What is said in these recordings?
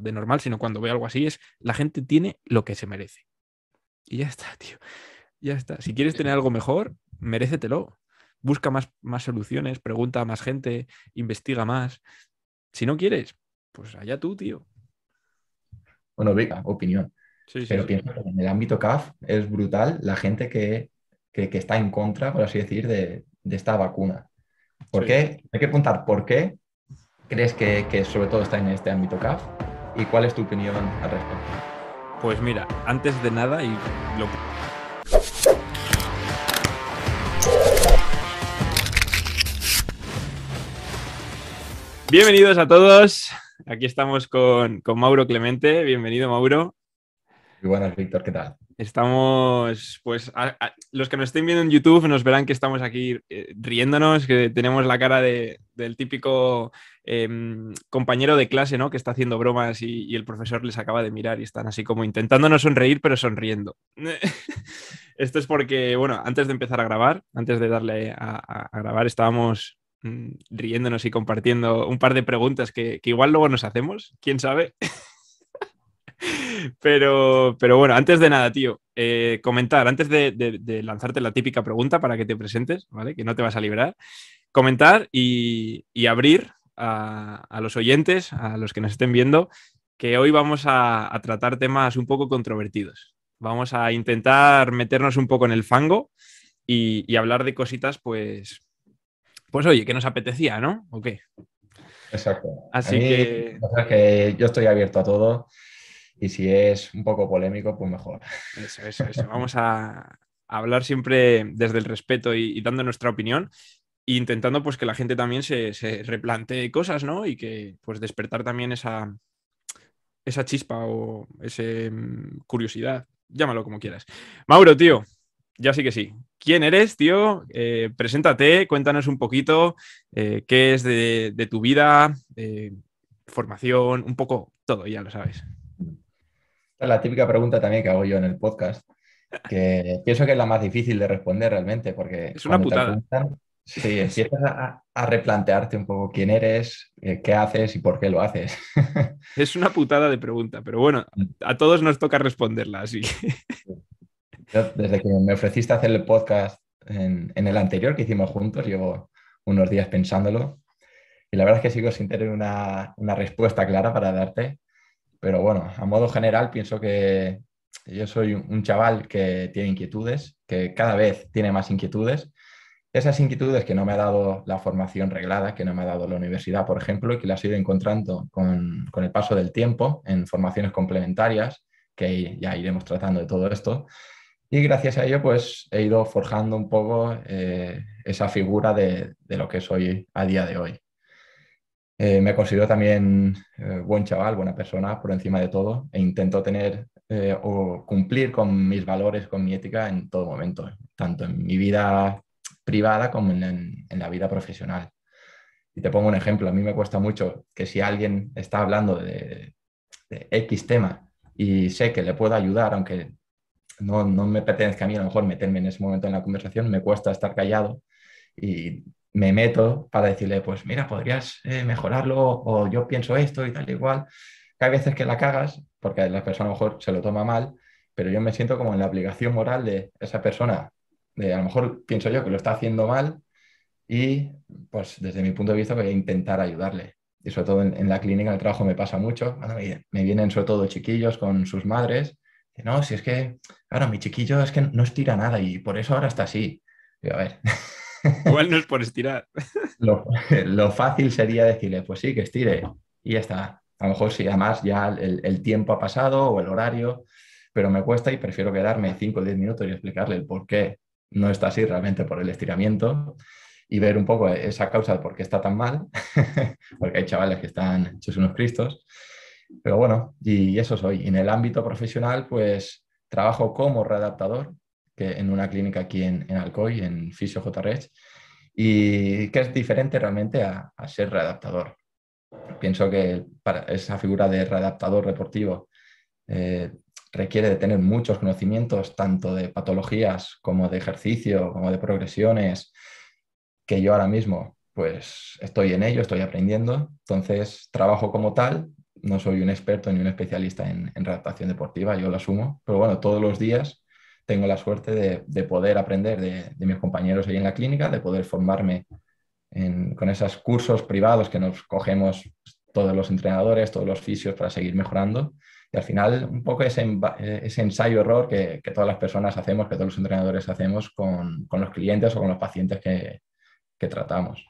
de normal, sino cuando veo algo así, es la gente tiene lo que se merece. Y ya está, tío. Ya está. Si quieres tener algo mejor, merécetelo. Busca más, más soluciones, pregunta a más gente, investiga más. Si no quieres, pues allá tú, tío. Bueno, venga, opinión. Pero pienso que en el ámbito CAF es brutal la gente que, está en contra, por así decir, de, esta vacuna. ¿Por qué? Hay que preguntar por qué crees que, sobre todo está en este ámbito CAF y cuál es tu opinión al respecto. Pues mira, antes de nada, y lo Bienvenidos a todos. Aquí estamos con, con Mauro Clemente. Bienvenido, Mauro. Muy buenas, Víctor, ¿qué tal? Estamos, pues, los que nos estén viendo en YouTube nos verán que estamos aquí eh, riéndonos, que tenemos la cara del típico em, compañero de clase, ¿no? Que está haciendo bromas y, el profesor les acaba de mirar y están así como intentando no sonreír, pero sonriendo. Esto es porque, bueno, antes de empezar a grabar, antes de darle a, grabar, estábamos mm, riéndonos y compartiendo un par de preguntas que, que igual luego nos hacemos, quién sabe. Pero, pero bueno, antes de nada, tío, eh, comentar, antes de, lanzarte la típica pregunta para que te presentes, ¿vale? Que no te vas a liberar, comentar y, abrir a, los oyentes, a los que nos estén viendo, que hoy vamos a, tratar temas un poco controvertidos. Vamos a intentar meternos un poco en el fango y, hablar de cositas, pues, pues oye, que nos apetecía, ¿no? ¿O qué? Exacto. Así que... que yo estoy abierto a todo y si es un poco polémico, pues mejor. Eso, eso, eso. Vamos a hablar siempre desde el respeto y, dando nuestra opinión e intentando pues que la gente también se, replantee cosas, ¿no? Y que pues despertar también esa, esa chispa o esa mm, curiosidad, llámalo como quieras. Mauro, tío, ya sí que sí. ¿Quién eres, tío? Eh, preséntate, cuéntanos un poquito eh, qué es de, de tu vida, formación, un poco todo, ya lo sabes es la típica pregunta también que hago yo en el podcast, que pienso que es la más difícil de responder realmente, porque es una putada. sí, empiezas a, replantearte un poco quién eres, eh, qué haces y por qué lo haces. es una putada de pregunta, pero bueno, a todos nos toca responderla, así. desde que me ofreciste hacer el podcast en, el anterior que hicimos juntos, llevo unos días pensándolo y la verdad es que sigo sin tener una, una respuesta clara para darte. Pero bueno, a modo general pienso que yo soy un chaval que tiene inquietudes, que cada vez tiene más inquietudes. Esas inquietudes que no me ha dado la formación reglada, que no me ha dado la universidad, por ejemplo, y que las he ido encontrando con, el paso del tiempo en formaciones complementarias, que ya iremos tratando de todo esto. Y gracias a ello, pues he ido forjando un poco eh, esa figura de, de, lo que soy a día de hoy. Eh, me considero también eh, buen chaval, buena persona por encima de todo e intento tener eh, o cumplir con mis valores, con mi ética en todo momento, tanto en mi vida privada como en, la vida profesional. Y te pongo un ejemplo, a mí me cuesta mucho que si alguien está hablando de, X tema y sé que le puedo ayudar, aunque no, no me pertenezca a mí a lo mejor meterme en ese momento en la conversación, me cuesta estar callado y me meto para decirle, pues mira, podrías eh, mejorarlo o yo pienso esto y tal igual. Que hay veces que la cagas porque la persona a lo mejor se lo toma mal, pero yo me siento como en la obligación moral de esa persona. De, a lo mejor pienso yo que lo está haciendo mal y pues desde mi punto de vista voy a intentar ayudarle. Y sobre todo en, la clínica, en el trabajo me pasa mucho. me, vienen sobre todo chiquillos con sus madres. no, si es que, claro, mi chiquillo es que no estira nada y por eso ahora está así. Y a ver, Igual no es por estirar. Lo, fácil sería decirle, pues sí, que estire y ya está. A lo mejor sí, además ya el, tiempo ha pasado o el horario, pero me cuesta y prefiero quedarme 5 o 10 minutos y explicarle el por qué no está así realmente por el estiramiento y ver un poco esa causa de por qué está tan mal, porque hay chavales que están hechos unos cristos. Pero bueno, y eso soy. En el ámbito profesional, pues trabajo como readaptador en una clínica aquí en, Alcoy, en Fisio JRH, y que es diferente realmente a, ser readaptador. Pienso que para esa figura de readaptador deportivo eh, requiere de tener muchos conocimientos, tanto de patologías como de ejercicio, como de progresiones, que yo ahora mismo pues estoy en ello, estoy aprendiendo. Entonces trabajo como tal no soy un experto ni un especialista en, en redactación deportiva, yo lo asumo, pero bueno, todos los días tengo la suerte de, poder aprender de, mis compañeros ahí en la clínica, de poder formarme con esos cursos privados que nos cogemos todos los entrenadores, todos los fisios para seguir mejorando. Y al final, un poco ese, ese ensayo-error que, todas las personas hacemos, que todos los entrenadores hacemos con, los clientes o con los pacientes que, que tratamos.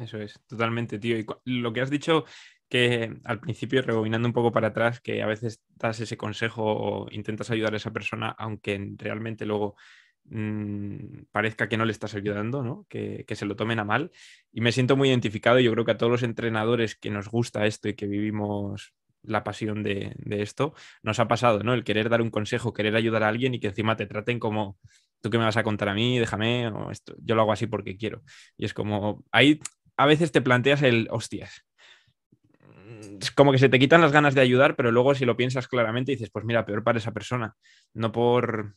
Eso es, totalmente, tío. Y lo que has dicho que al principio, rebobinando un poco para atrás, que a veces das ese consejo o intentas ayudar a esa persona, aunque realmente luego mm, parezca que no le estás ayudando, ¿no? Que, se lo tomen a mal. Y me siento muy identificado. Yo creo que a todos los entrenadores que nos gusta esto y que vivimos la pasión de, esto, nos ha pasado, ¿no? El querer dar un consejo, querer ayudar a alguien y que encima te traten como, tú que me vas a contar a mí, déjame, o esto, yo lo hago así porque quiero. Y es como, ahí a veces te planteas el, hostias, es como que se te quitan las ganas de ayudar, pero luego si lo piensas claramente dices, pues mira, peor para esa persona. No por,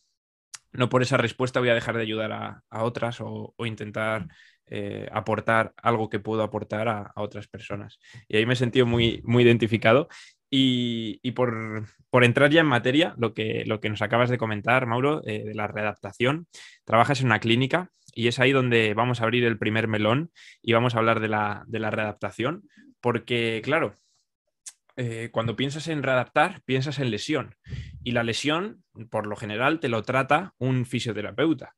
no por esa respuesta voy a dejar de ayudar a, otras o, intentar eh, aportar algo que puedo aportar a, otras personas. Y ahí me he sentido muy, muy identificado. Y, por, entrar ya en materia, lo que, lo que nos acabas de comentar, Mauro, eh, de la readaptación, trabajas en una clínica y es ahí donde vamos a abrir el primer melón y vamos a hablar de la, de la readaptación, porque claro, eh, cuando piensas en readaptar, piensas en lesión. Y la lesión, por lo general, te lo trata un fisioterapeuta.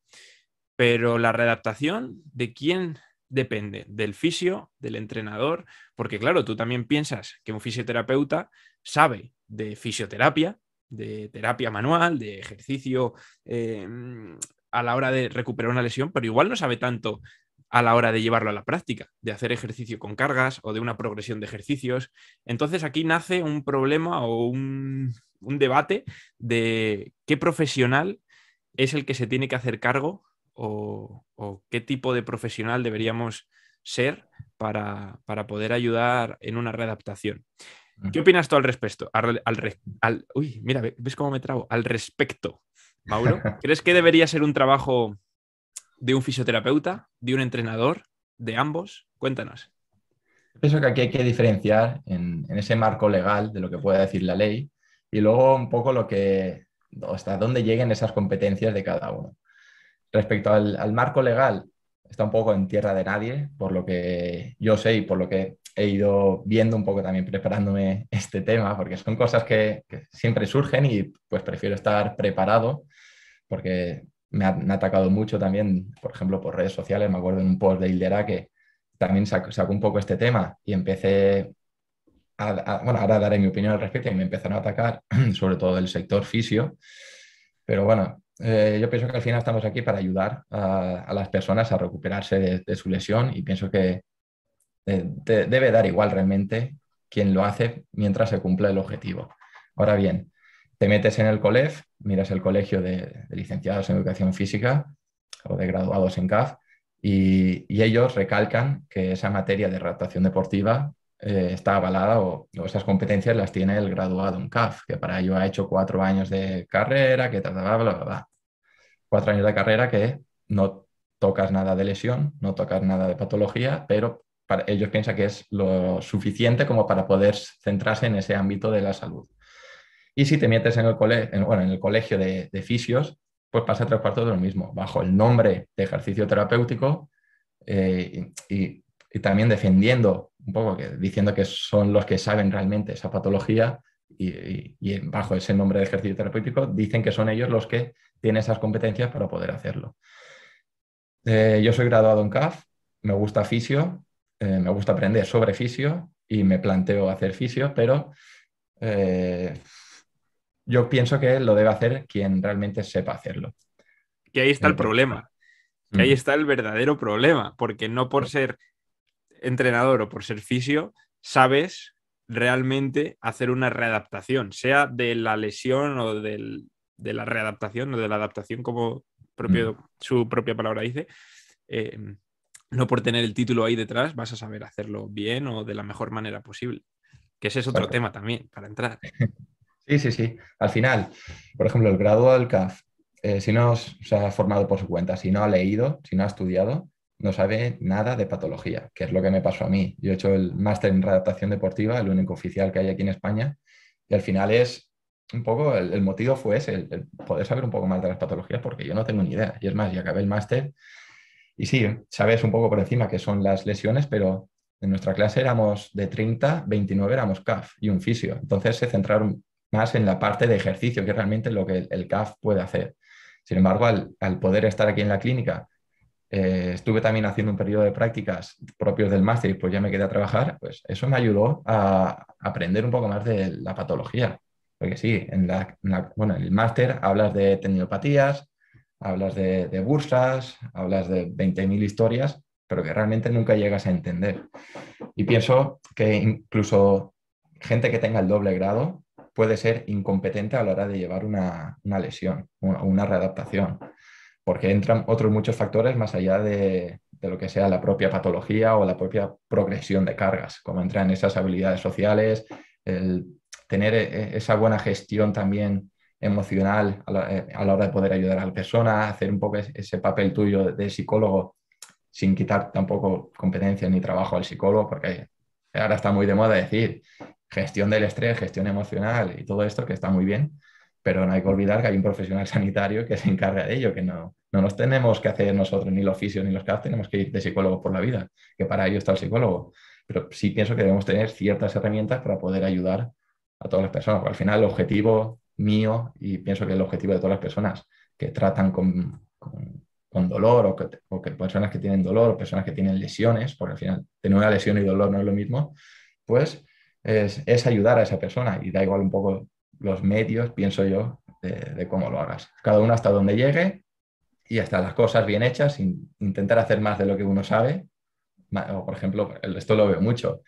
Pero la readaptación, ¿de quién depende? Del fisio, del entrenador, porque claro, tú también piensas que un fisioterapeuta sabe de fisioterapia, de terapia manual, de ejercicio eh, a la hora de recuperar una lesión, pero igual no sabe tanto a la hora de llevarlo a la práctica, de hacer ejercicio con cargas o de una progresión de ejercicios. Entonces aquí nace un problema o un, debate de qué profesional es el que se tiene que hacer cargo o, qué tipo de profesional deberíamos ser para, poder ayudar en una readaptación. ¿Qué opinas tú al respecto? Al, uy, mira, ¿ves cómo me trago? Al respecto, Mauro. ¿Crees que debería ser un trabajo de un fisioterapeuta, de un entrenador, de ambos? Cuéntanos. Pienso que aquí hay que diferenciar en, ese marco legal de lo que puede decir la ley y luego un poco lo que, hasta dónde lleguen esas competencias de cada uno. Respecto al, marco legal, está un poco en tierra de nadie, por lo que yo sé y por lo que he ido viendo un poco también preparándome este tema, porque son cosas que, que siempre surgen y pues prefiero estar preparado, porque me ha, atacado mucho también, por ejemplo, por redes sociales. Me acuerdo en un post de Hildera que también sacó, un poco este tema y empecé a, bueno, ahora daré mi opinión al respecto y me empezaron a atacar, sobre todo el sector fisio. Pero bueno, eh, yo pienso que al final estamos aquí para ayudar a, las personas a recuperarse de, su lesión y pienso que eh, debe dar igual realmente quien lo hace mientras se cumple el objetivo. Ahora bien, te metes en el COLEF, miras el colegio de, licenciados en educación física o de graduados en CAF y, ellos recalcan que esa materia de adaptación deportiva eh, está avalada o, esas competencias las tiene el graduado en CAF, que para ello ha hecho cuatro años de carrera, que bla, bla, bla, bla. Cuatro años de carrera que no tocas nada de lesión, no tocas nada de patología, pero para, ellos piensan que es lo suficiente como para poder centrarse en ese ámbito de la salud. Y si te metes en el, bueno, en el colegio de, fisios, pues pasa tres cuartos de lo mismo, bajo el nombre de ejercicio terapéutico eh, y, también defendiendo un poco, diciendo que son los que saben realmente esa patología y, bajo ese nombre de ejercicio terapéutico dicen que son ellos los que tienen esas competencias para poder hacerlo. Eh, yo soy graduado en CAF, me gusta fisio, eh, me gusta aprender sobre fisio y me planteo hacer fisio, pero yo pienso que lo debe hacer quien realmente sepa hacerlo. Que ahí está el problema. Que ahí está el verdadero problema, porque no por ser entrenador o por ser fisio, sabes realmente hacer una readaptación, sea de la lesión o de la readaptación o de la adaptación, como propio, mm. su propia palabra dice. Eh, no por tener el título ahí detrás vas a saber hacerlo bien o de la mejor manera posible. Que ese es otro tema también para entrar. Sí, sí, sí. Al final, por ejemplo, el graduado del CAF, eh, si no se ha formado por su cuenta, si no ha leído, si no ha estudiado, no sabe nada de patología, que es lo que me pasó a mí. Yo he hecho el máster en readaptación deportiva, el único oficial que hay aquí en España, y al final es un poco, el, motivo fue ese, el, poder saber un poco más de las patologías, porque yo no tengo ni idea. Y es más, ya acabé el máster y sí, sabes un poco por encima qué son las lesiones, pero en nuestra clase éramos de 30, 29 éramos CAF y un fisio. Entonces se centraron más en la parte de ejercicio, que realmente lo que el, CAF puede hacer. Sin embargo, al, poder estar aquí en la clínica, eh, estuve también haciendo un periodo de prácticas propios del máster y pues ya me quedé a trabajar, pues eso me ayudó a aprender un poco más de la patología. Porque sí, en, la, bueno, en el máster hablas de tendinopatías, hablas de, de bursas, hablas de 20.000 historias, pero que realmente nunca llegas a entender. Y pienso que incluso gente que tenga el doble grado puede ser incompetente a la hora de llevar una, lesión o una, readaptación, porque entran otros muchos factores más allá de, de, lo que sea la propia patología o la propia progresión de cargas, como entran esas habilidades sociales, el tener e, esa buena gestión también emocional eh, a la, hora de poder ayudar a la persona, hacer un poco ese papel tuyo de psicólogo sin quitar tampoco competencia ni trabajo al psicólogo, porque ahora está muy de moda decir gestión del estrés, gestión emocional y todo esto que está muy bien, pero no hay que olvidar que hay un profesional sanitario que se encarga de ello, que no, no nos tenemos que hacer nosotros ni los fisios ni los CAF, tenemos que ir de psicólogo por la vida, que para ello está el psicólogo. Pero sí pienso que debemos tener ciertas herramientas para poder ayudar a todas las personas, porque al final el objetivo mío y pienso que el objetivo de todas las personas que tratan con, con, dolor o que, o que, personas que tienen dolor o personas que tienen lesiones, porque al final tener una lesión y dolor no es lo mismo, pues es, es ayudar a esa persona y da igual un poco los medios, pienso yo, de, cómo lo hagas. Cada uno hasta donde llegue y hasta las cosas bien hechas, intentar hacer más de lo que uno sabe. O, por ejemplo, esto lo veo mucho.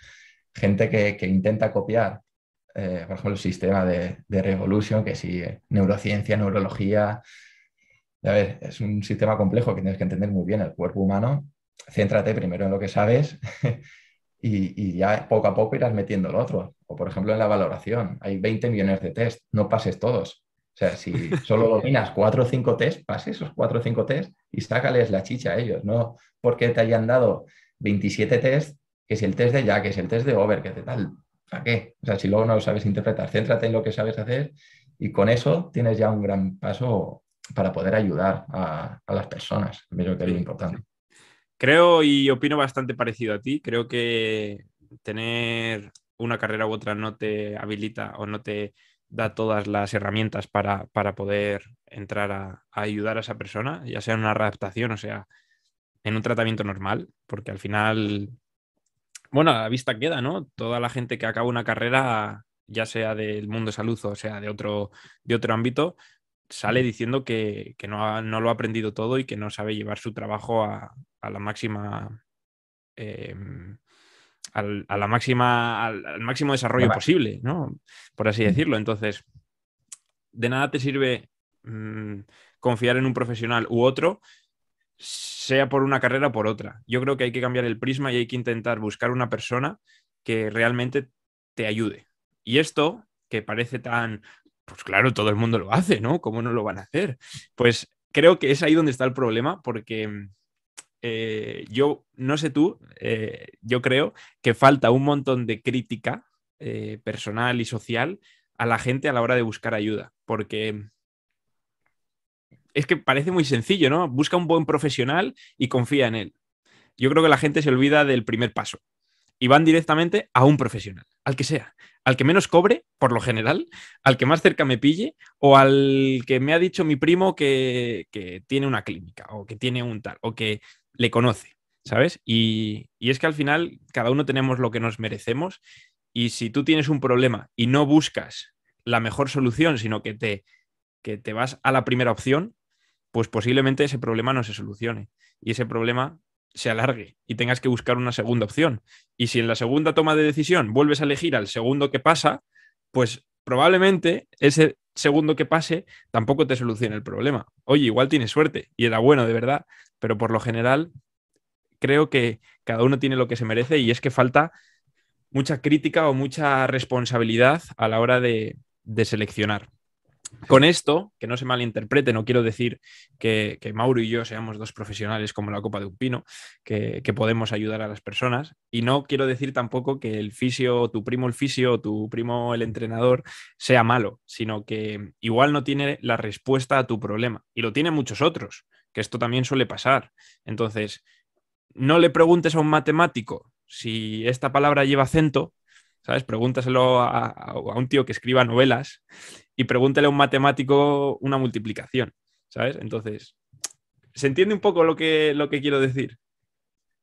Gente que, que intenta copiar eh, por ejemplo, el sistema de, de Revolution, que si neurociencia, neurología, a ver, es un sistema complejo que tienes que entender muy bien el cuerpo humano. Céntrate primero en lo que sabes y, y, ya poco a poco irás metiendo el otro. O por ejemplo en la valoración, hay 20 millones de test, no pases todos. O sea, si solo dominas 4 o 5 test, pase esos 4 o 5 test y sácales la chicha a ellos, no porque te hayan dado 27 test, que es el test de ya, que es el test de over, que te tal. ¿Para qué? O sea, si luego no lo sabes interpretar, céntrate en lo que sabes hacer y con eso tienes ya un gran paso para poder ayudar a, las personas. Creo que es importante. Creo y opino bastante parecido a ti. Creo que tener una carrera u otra no te habilita o no te da todas las herramientas para, poder entrar a, ayudar a esa persona, ya sea en una readaptación o sea en un tratamiento normal, porque al final bueno, a la vista queda, ¿no? Toda la gente que acaba una carrera, ya sea del mundo de salud o sea de otro, de otro ámbito, sale diciendo que, no, lo ha aprendido todo y que no sabe llevar su trabajo a, la máxima. Em, al, a la máxima, al, máximo desarrollo posible, ¿no? Por así decirlo. Entonces, de nada te sirve mm, confiar en un profesional u otro sea por una carrera o por otra. Yo creo que hay que cambiar el prisma y hay que intentar buscar una persona que realmente te ayude. Y esto, que parece tan, pues claro, todo el mundo lo hace, ¿no? ¿Cómo no lo van a hacer? Pues creo que es ahí donde está el problema, porque eh, yo, no sé tú, eh, yo creo que falta un montón de crítica eh, personal y social a la gente a la hora de buscar ayuda, porque es que parece muy sencillo, ¿no? Busca un buen profesional y confía en él. Yo creo que la gente se olvida del primer paso y van directamente a un profesional, al que sea, al que menos cobre, por lo general, al que más cerca me pille o al que me ha dicho mi primo que, tiene una clínica o que tiene un tal o que le conoce, ¿sabes? Y, y es que al final cada uno tenemos lo que nos merecemos y si tú tienes un problema y no buscas la mejor solución, sino que te, que te vas a la primera opción, pues posiblemente ese problema no se solucione y ese problema se alargue y tengas que buscar una segunda opción. Y si en la segunda toma de decisión vuelves a elegir al segundo que pasa, pues probablemente ese segundo que pase tampoco te solucione el problema. Oye, igual tienes suerte y era bueno de verdad, pero por lo general creo que cada uno tiene lo que se merece y es que falta mucha crítica o mucha responsabilidad a la hora de, de seleccionar. Con esto, que no se malinterprete, no quiero decir que, Mauro y yo seamos dos profesionales como la Copa de un Pino, que, podemos ayudar a las personas. Y no quiero decir tampoco que el fisio, tu primo el fisio, tu primo el entrenador sea malo, sino que igual no tiene la respuesta a tu problema. Y lo tiene muchos otros, que esto también suele pasar. Entonces, no le preguntes a un matemático si esta palabra lleva acento, ¿sabes? Pregúntaselo a, un tío que escriba novelas y pregúntale a un matemático una multiplicación, ¿sabes? Entonces, ¿se entiende un poco lo que, lo que quiero decir?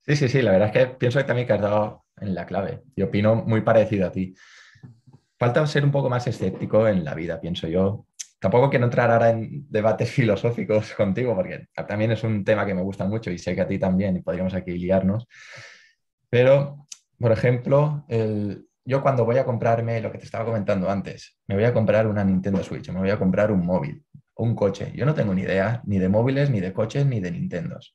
Sí, sí, sí, la verdad es que pienso que también que has dado en la clave y opino muy parecido a ti. Falta ser un poco más escéptico en la vida, pienso yo. Tampoco quiero entrar ahora en debates filosóficos contigo, porque también es un tema que me gusta mucho y sé que a ti también, y podríamos aquí liarnos. Pero, por ejemplo, el, yo cuando voy a comprarme lo que te estaba comentando antes, me voy a comprar una Nintendo Switch, me voy a comprar un móvil, un coche. Yo no tengo ni idea ni de móviles, ni de coches, ni de Nintendos.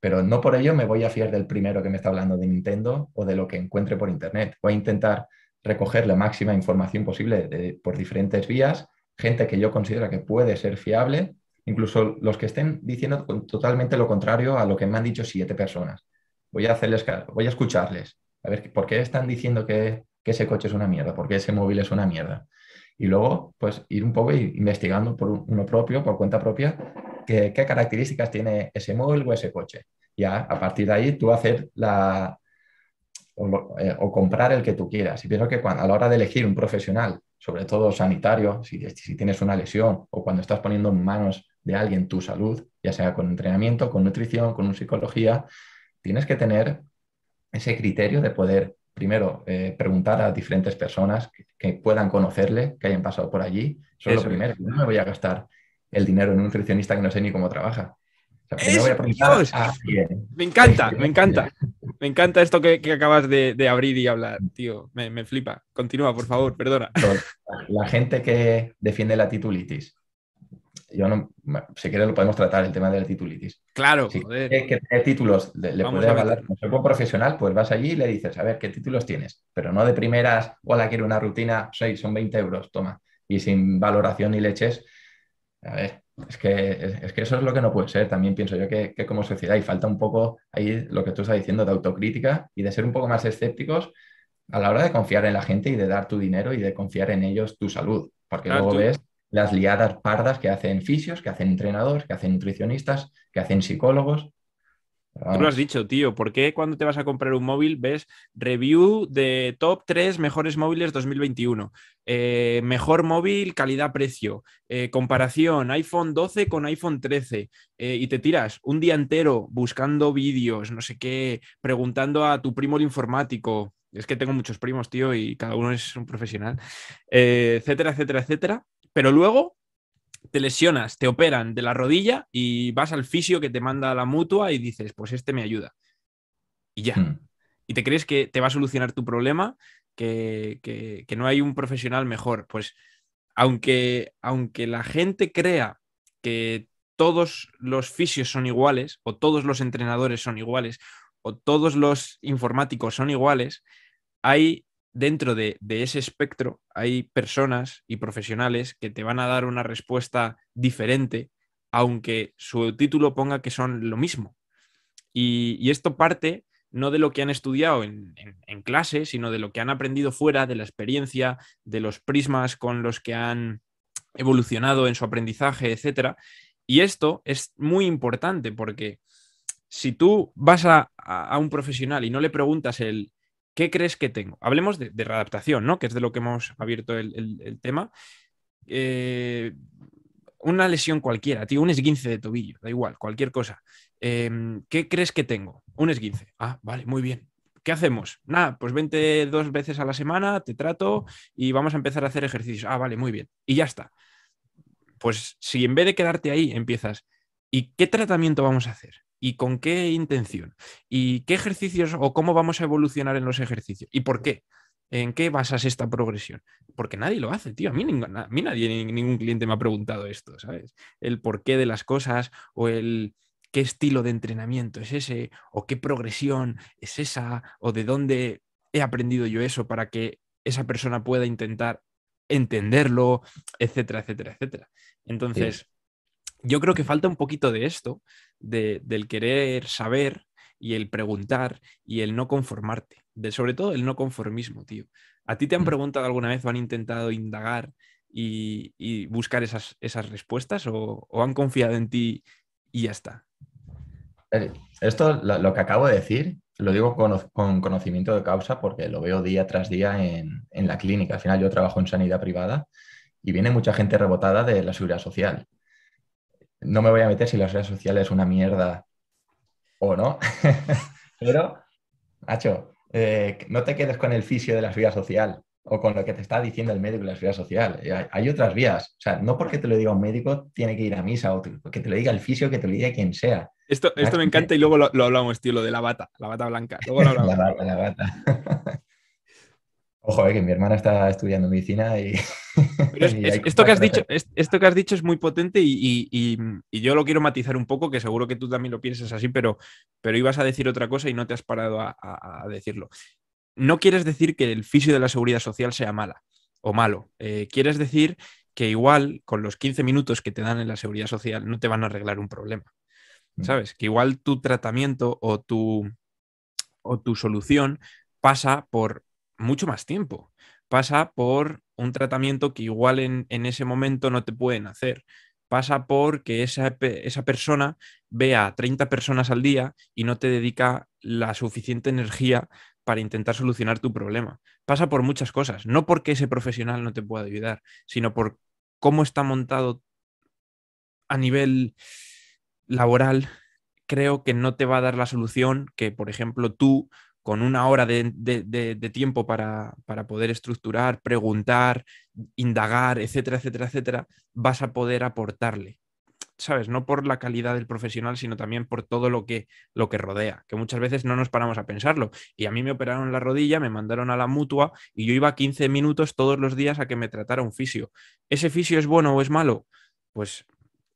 Pero no por ello me voy a fiar del primero que me está hablando de Nintendo o de lo que encuentre por Internet. Voy a intentar recoger la máxima información posible por diferentes vías, gente que yo considero que puede ser fiable, incluso los que estén diciendo totalmente lo contrario a lo que me han dicho siete personas. Voy a hacerles voy a escucharles, a ver por qué están diciendo que ese coche es una mierda, porque ese móvil es una mierda. Y luego, pues ir un poco investigando por uno propio, por cuenta propia, qué, características tiene ese móvil o ese coche. Ya a partir de ahí tú hacer la, o, eh, comprar el que tú quieras. Y pienso que cuando, a la hora de elegir un profesional, sobre todo sanitario, si, si, tienes una lesión o cuando estás poniendo en manos de alguien tu salud, ya sea con entrenamiento, con nutrición, con psicología, tienes que tener ese criterio de poder primero, eh, preguntar a diferentes personas que, puedan conocerle, que hayan pasado por allí. Eso, es lo primero. No me voy a gastar el dinero en un nutricionista que no sé ni cómo trabaja. me encanta, me encanta. Me encanta esto que, acabas de, abrir y hablar, tío. Me, me, flipa. Continúa, por favor, perdona. La gente que defiende la titulitis yo no, si quieres lo podemos tratar, el tema de la titulitis. Claro, si joder. que tener títulos, le, puede avalar como profesional, pues vas allí y le dices, a ver, ¿qué títulos tienes? Pero no de primeras, hola, quiero una rutina, 6, son 20 euros, toma. Y sin valoración ni leches, a ver, es que, es, que eso es lo que no puede ser. También pienso yo que, que, como sociedad y falta un poco ahí lo que tú estás diciendo de autocrítica y de ser un poco más escépticos a la hora de confiar en la gente y de dar tu dinero y de confiar en ellos tu salud. Porque luego ves las liadas pardas que hacen fisios, que hacen entrenadores, que hacen nutricionistas, que hacen psicólogos. Tú lo has dicho, tío. ¿Por qué cuando te vas a comprar un móvil ves review de top 3 mejores móviles 2021? Eh, mejor móvil, calidad-precio. Eh, comparación iPhone 12 con iPhone 13. Eh, y te tiras un día entero buscando vídeos, no sé qué, preguntando a tu primo el informático. Es que tengo muchos primos, tío, y cada uno es un profesional. etcétera, etcétera, etcétera pero luego te lesionas, te operan de la rodilla y vas al fisio que te manda la mutua y dices, pues este me ayuda. Y ya. Hmm. Y te crees que te va a solucionar tu problema, que, no hay un profesional mejor. Pues aunque, aunque la gente crea que todos los fisios son iguales, o todos los entrenadores son iguales, o todos los informáticos son iguales, hay dentro de, ese espectro hay personas y profesionales que te van a dar una respuesta diferente, aunque su título ponga que son lo mismo. Y, esto parte no de lo que han estudiado en, clase, sino de lo que han aprendido fuera, de la experiencia, de los prismas con los que han evolucionado en su aprendizaje, etc. Y esto es muy importante porque si tú vas a, un profesional y no le preguntas el ¿Qué crees que tengo? Hablemos de, readaptación, ¿no? Que es de lo que hemos abierto el, tema. Eh, una lesión cualquiera, tío, un esguince de tobillo, da igual, cualquier cosa. Em, ¿Qué crees que tengo? Un esguince. Ah, vale, muy bien. ¿Qué hacemos? Nada, pues vente dos veces a la semana, te trato y vamos a empezar a hacer ejercicios. Ah, vale, muy bien. Y ya está. Pues si en vez de quedarte ahí empiezas, ¿y qué tratamiento vamos a hacer? Y con qué intención y qué ejercicios o cómo vamos a evolucionar en los ejercicios y por qué. ¿En qué basas esta progresión? Porque nadie lo hace, tío. A mí, a mí nadie, ningún cliente me ha preguntado esto, ¿sabes? El porqué de las cosas o el qué estilo de entrenamiento es ese o qué progresión es esa o de dónde he aprendido yo eso para que esa persona pueda intentar entenderlo, etcétera, etcétera, etcétera. Entonces, yo creo que falta un poquito de esto, del querer saber y el preguntar y el no conformarte, de, sobre todo el no conformismo, tío. ¿A ti te han mm. preguntado alguna vez o han intentado indagar y, buscar esas, esas respuestas o, han confiado en ti y ya está? Eh, esto, lo, que acabo de decir, lo digo con, conocimiento de causa porque lo veo día tras día en, en la clínica. Al final yo trabajo en sanidad privada y viene mucha gente rebotada de la seguridad social. No me voy a meter si la seguridad social es una mierda o no, pero, Nacho, eh, no te quedes con el fisio de la seguridad social o con lo que te está diciendo el médico de la seguridad social. Eh, hay, otras vías. O sea, no porque te lo diga un médico tiene que ir a misa o que te lo diga el fisio, que te lo diga quien sea. Esto, esto me encanta y luego lo, hablamos, tío, lo de la bata, la bata blanca. Luego lo hablamos. la bata. Ojo, eh, que mi hermana está estudiando medicina y... esto, que has dicho, esto que has dicho es muy potente y, yo lo quiero matizar un poco, que seguro que tú también lo piensas así, pero, pero ibas a decir otra cosa y no te has parado a, decirlo. No quieres decir que el fisio de la seguridad social sea mala o malo. Eh, quieres decir que igual con los 15 minutos que te dan en la seguridad social no te van a arreglar un problema. Mm. ¿Sabes? Que igual tu tratamiento o tu, o tu solución pasa por mucho más tiempo. Pasa por un tratamiento que igual en, ese momento no te pueden hacer. Pasa por que esa, esa persona vea a 30 personas al día y no te dedica la suficiente energía para intentar solucionar tu problema. Pasa por muchas cosas, no porque ese profesional no te pueda ayudar, sino por cómo está montado a nivel laboral, creo que no te va a dar la solución que, por ejemplo, tú con una hora de, tiempo para, poder estructurar, preguntar, indagar, etcétera, etcétera, etcétera, vas a poder aportarle. ¿Sabes? No por la calidad del profesional, sino también por todo lo que, lo que rodea, que muchas veces no nos paramos a pensarlo. Y a mí me operaron la rodilla, me mandaron a la mutua y yo iba 15 minutos todos los días a que me tratara un fisio. ¿Ese fisio es bueno o es malo? Pues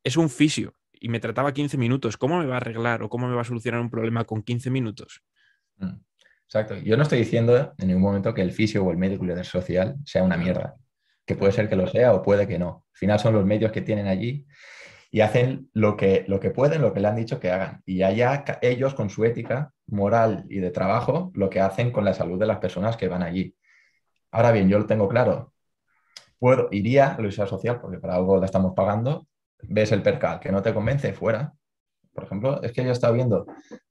es un fisio y me trataba 15 minutos. ¿Cómo me va a arreglar o cómo me va a solucionar un problema con 15 minutos? Mm. Exacto. Yo no estoy diciendo en ningún momento que el fisio o el médico líder social sea una mierda. Que puede ser que lo sea o puede que no. Al final son los medios que tienen allí y hacen lo que, lo que pueden, lo que le han dicho que hagan. Y allá ellos, con su ética moral y de trabajo, lo que hacen con la salud de las personas que van allí. Ahora bien, yo lo tengo claro. Puedo, iría a la universidad social, porque para algo la estamos pagando, ves el percal que no te convence, fuera. Por ejemplo, es que yo he estado viendo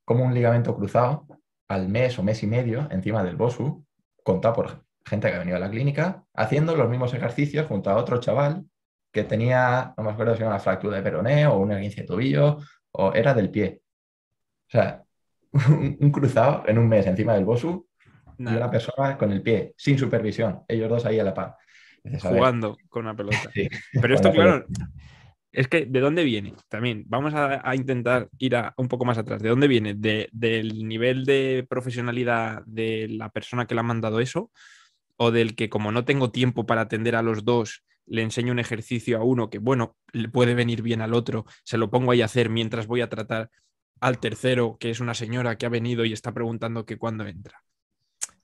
como un ligamento cruzado al mes o mes y medio encima del BOSU, contado por gente que ha venido a la clínica, haciendo los mismos ejercicios junto a otro chaval que tenía, no me acuerdo si era una fractura de peroné o una esguince de tobillo, o era del pie. O sea, un, cruzado en un mes encima del BOSU y una persona con el pie, sin supervisión, ellos dos ahí a la par. Jugando con una pelota. Pero esto, claro, es que, ¿de dónde viene? También, vamos a, intentar ir un poco más atrás. ¿De dónde viene? ¿Del nivel de profesionalidad de la persona que le ha mandado eso? ¿O del que como no tengo tiempo para atender a los dos, le enseño un ejercicio a uno que, bueno, le puede venir bien al otro, se lo pongo ahí a hacer mientras voy a tratar al tercero, que es una señora que ha venido y está preguntando que cuándo entra?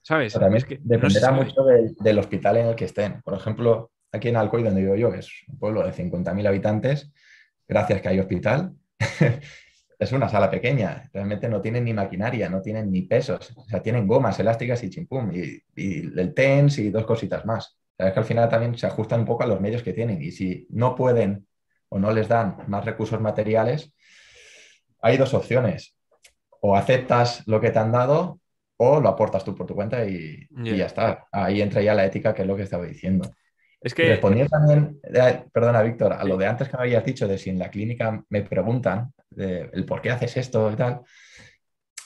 ¿Sabes? es que, dependerá mucho del hospital en el que estén. Por ejemplo, aquí en Alcoy, donde vivo yo, que es un pueblo de 50.000 habitantes, gracias que hay hospital, es una sala pequeña. Realmente no tienen ni maquinaria, no tienen ni pesos. O sea, tienen gomas elásticas y chimpum, y, el TENS y dos cositas más. O es que al final también se ajustan un poco a los medios que tienen. Y si no pueden o no les dan más recursos materiales, hay dos opciones. O aceptas lo que te han dado o lo aportas tú por tu cuenta y, y ya está. Ahí entra ya la ética, que es lo que estaba diciendo. Es que... Respondiendo también, eh, perdona Víctor, a lo de antes que me habías dicho de si en la clínica me preguntan el por qué haces esto y tal,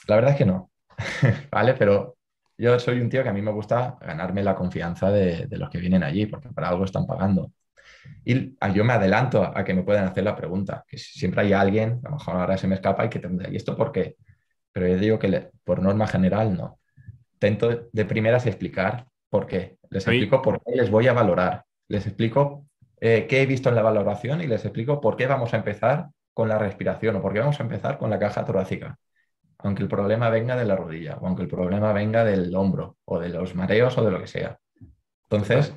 la verdad es que no, ¿vale? Pero yo soy un tío que a mí me gusta ganarme la confianza de, los que vienen allí, porque para algo están pagando. Y yo me adelanto a que me puedan hacer la pregunta, que siempre hay alguien, a lo mejor ahora se me escapa y que tendrá, ¿y esto por qué? Pero yo digo que por norma general no. Intento de primeras explicar por qué. Les explico por qué les voy a valorar. Les explico eh, qué he visto en la valoración y les explico por qué vamos a empezar con la respiración o por qué vamos a empezar con la caja torácica. Aunque el problema venga de la rodilla o aunque el problema venga del hombro o de los mareos o de lo que sea. Entonces,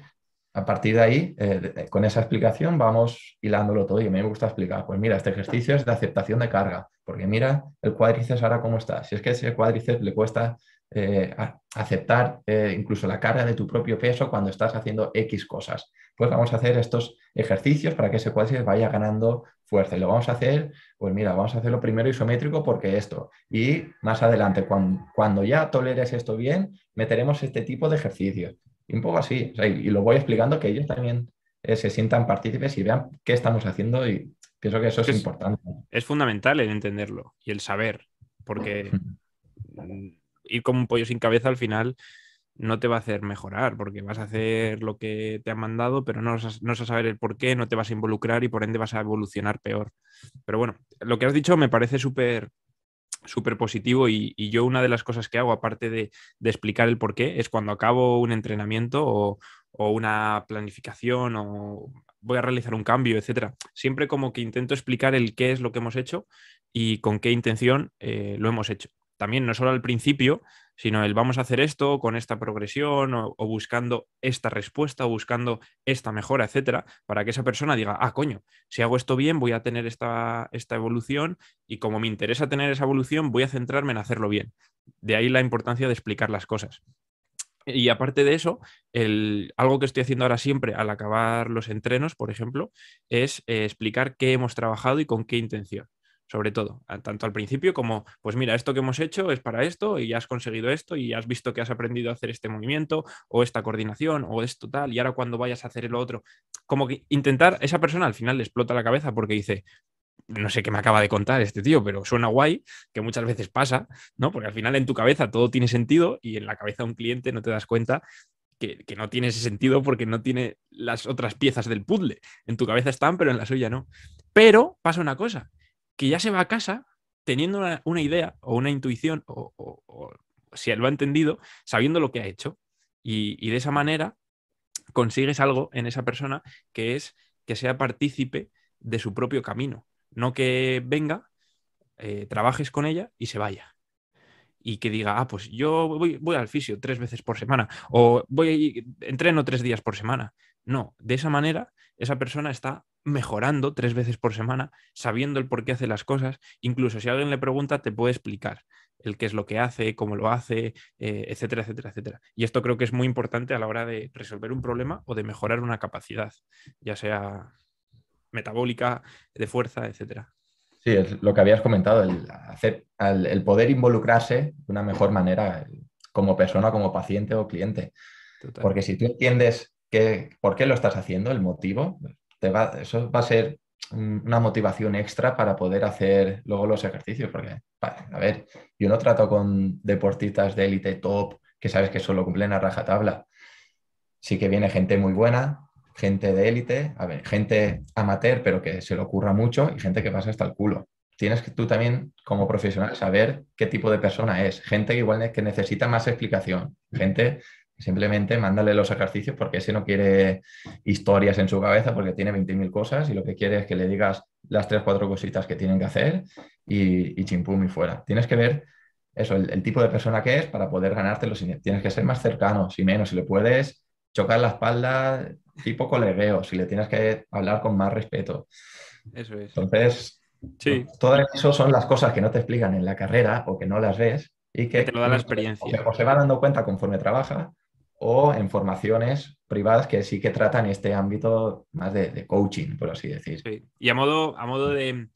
a partir de ahí, eh, con esa explicación, vamos hilándolo todo y a mí me gusta explicar, pues mira, este ejercicio es de aceptación de carga, porque mira el cuádriceps ahora cómo está. Si es que ese cuádriceps le cuesta eh, aceptar eh, incluso la carga de tu propio peso cuando estás haciendo X cosas. Pues vamos a hacer estos ejercicios para que ese cuádriceps vaya ganando fuerza. Y lo vamos a hacer, pues mira, vamos a hacerlo primero isométrico porque esto. Y más adelante, cuando, cuando ya toleres esto bien, meteremos este tipo de ejercicios. Y un poco así. y, lo voy explicando que ellos también eh, se sientan partícipes y vean qué estamos haciendo y pienso que eso es, importante. Es fundamental el entenderlo y el saber, porque ir como un pollo sin cabeza al final no te va a hacer mejorar, porque vas a hacer lo que te han mandado, pero no vas, a, saber el por qué, no te vas a involucrar y por ende vas a evolucionar peor. Pero bueno, lo que has dicho me parece súper súper positivo y, yo una de las cosas que hago, aparte de, explicar el por qué, es cuando acabo un entrenamiento o, una planificación o voy a realizar un cambio, etcétera. Siempre como que intento explicar el qué es lo que hemos hecho y con qué intención eh, lo hemos hecho también no solo al principio, sino el vamos a hacer esto con esta progresión o, buscando esta respuesta o buscando esta mejora, etcétera, para que esa persona diga, ah, coño, si hago esto bien, voy a tener esta, esta evolución y como me interesa tener esa evolución, voy a centrarme en hacerlo bien. De ahí la importancia de explicar las cosas. Y aparte de eso, el, algo que estoy haciendo ahora siempre al acabar los entrenos, por ejemplo, es eh, explicar qué hemos trabajado y con qué intención sobre todo, tanto al principio como, pues mira, esto que hemos hecho es para esto y ya has conseguido esto y has visto que has aprendido a hacer este movimiento o esta coordinación o esto tal y ahora cuando vayas a hacer el otro, como que intentar, esa persona al final le explota la cabeza porque dice, no sé qué me acaba de contar este tío, pero suena guay, que muchas veces pasa, ¿no? Porque al final en tu cabeza todo tiene sentido y en la cabeza de un cliente no te das cuenta que, que, no tiene ese sentido porque no tiene las otras piezas del puzzle. En tu cabeza están, pero en la suya no. Pero pasa una cosa, que ya se va a casa teniendo una, idea o una intuición, o, si él lo ha entendido, sabiendo lo que ha hecho. Y, de esa manera consigues algo en esa persona que es que sea partícipe de su propio camino, no que venga, eh, trabajes con ella y se vaya. Y que diga, ah, pues yo voy, voy al fisio tres veces por semana o voy entreno tres días por semana. No, de esa manera esa persona está mejorando tres veces por semana, sabiendo el por qué hace las cosas. Incluso si alguien le pregunta, te puede explicar el qué es lo que hace, cómo lo hace, eh, etcétera, etcétera, etcétera. Y esto creo que es muy importante a la hora de resolver un problema o de mejorar una capacidad, ya sea metabólica, de fuerza, etcétera. Sí, es lo que habías comentado, el, hacer, el, poder involucrarse de una mejor manera como persona, como paciente o cliente. Porque si tú entiendes que, por qué lo estás haciendo, el motivo, eso va a ser una motivación extra para poder hacer luego los ejercicios, porque, a ver, yo no trato con deportistas de élite top que sabes que solo cumplen a rajatabla. Sí que viene gente muy buena, gente de élite, a ver, gente amateur, pero que se le ocurra mucho y gente que pasa hasta el culo. Tienes que tú también, como profesional, saber qué tipo de persona es. Gente igual que necesita más explicación. Gente Simplemente mándale los ejercicios porque ese no quiere historias en su cabeza porque tiene 20.000 cosas y lo que quiere es que le digas las tres, cuatro cositas que tienen que hacer y, y chimpum y fuera. Tienes que ver eso, el, tipo de persona que es para poder ganártelo. Tienes que ser más cercano, si menos, si le puedes chocar la espalda tipo colegueo, si le tienes que hablar con más respeto. Eso es. Entonces, sí. todo eso son las cosas que no te explican en la carrera o que no las ves y que, te lo da la experiencia. O se va dando cuenta conforme trabaja o en formaciones privadas que sí que tratan este ámbito más de, coaching, por así decir. Y a modo, a modo de,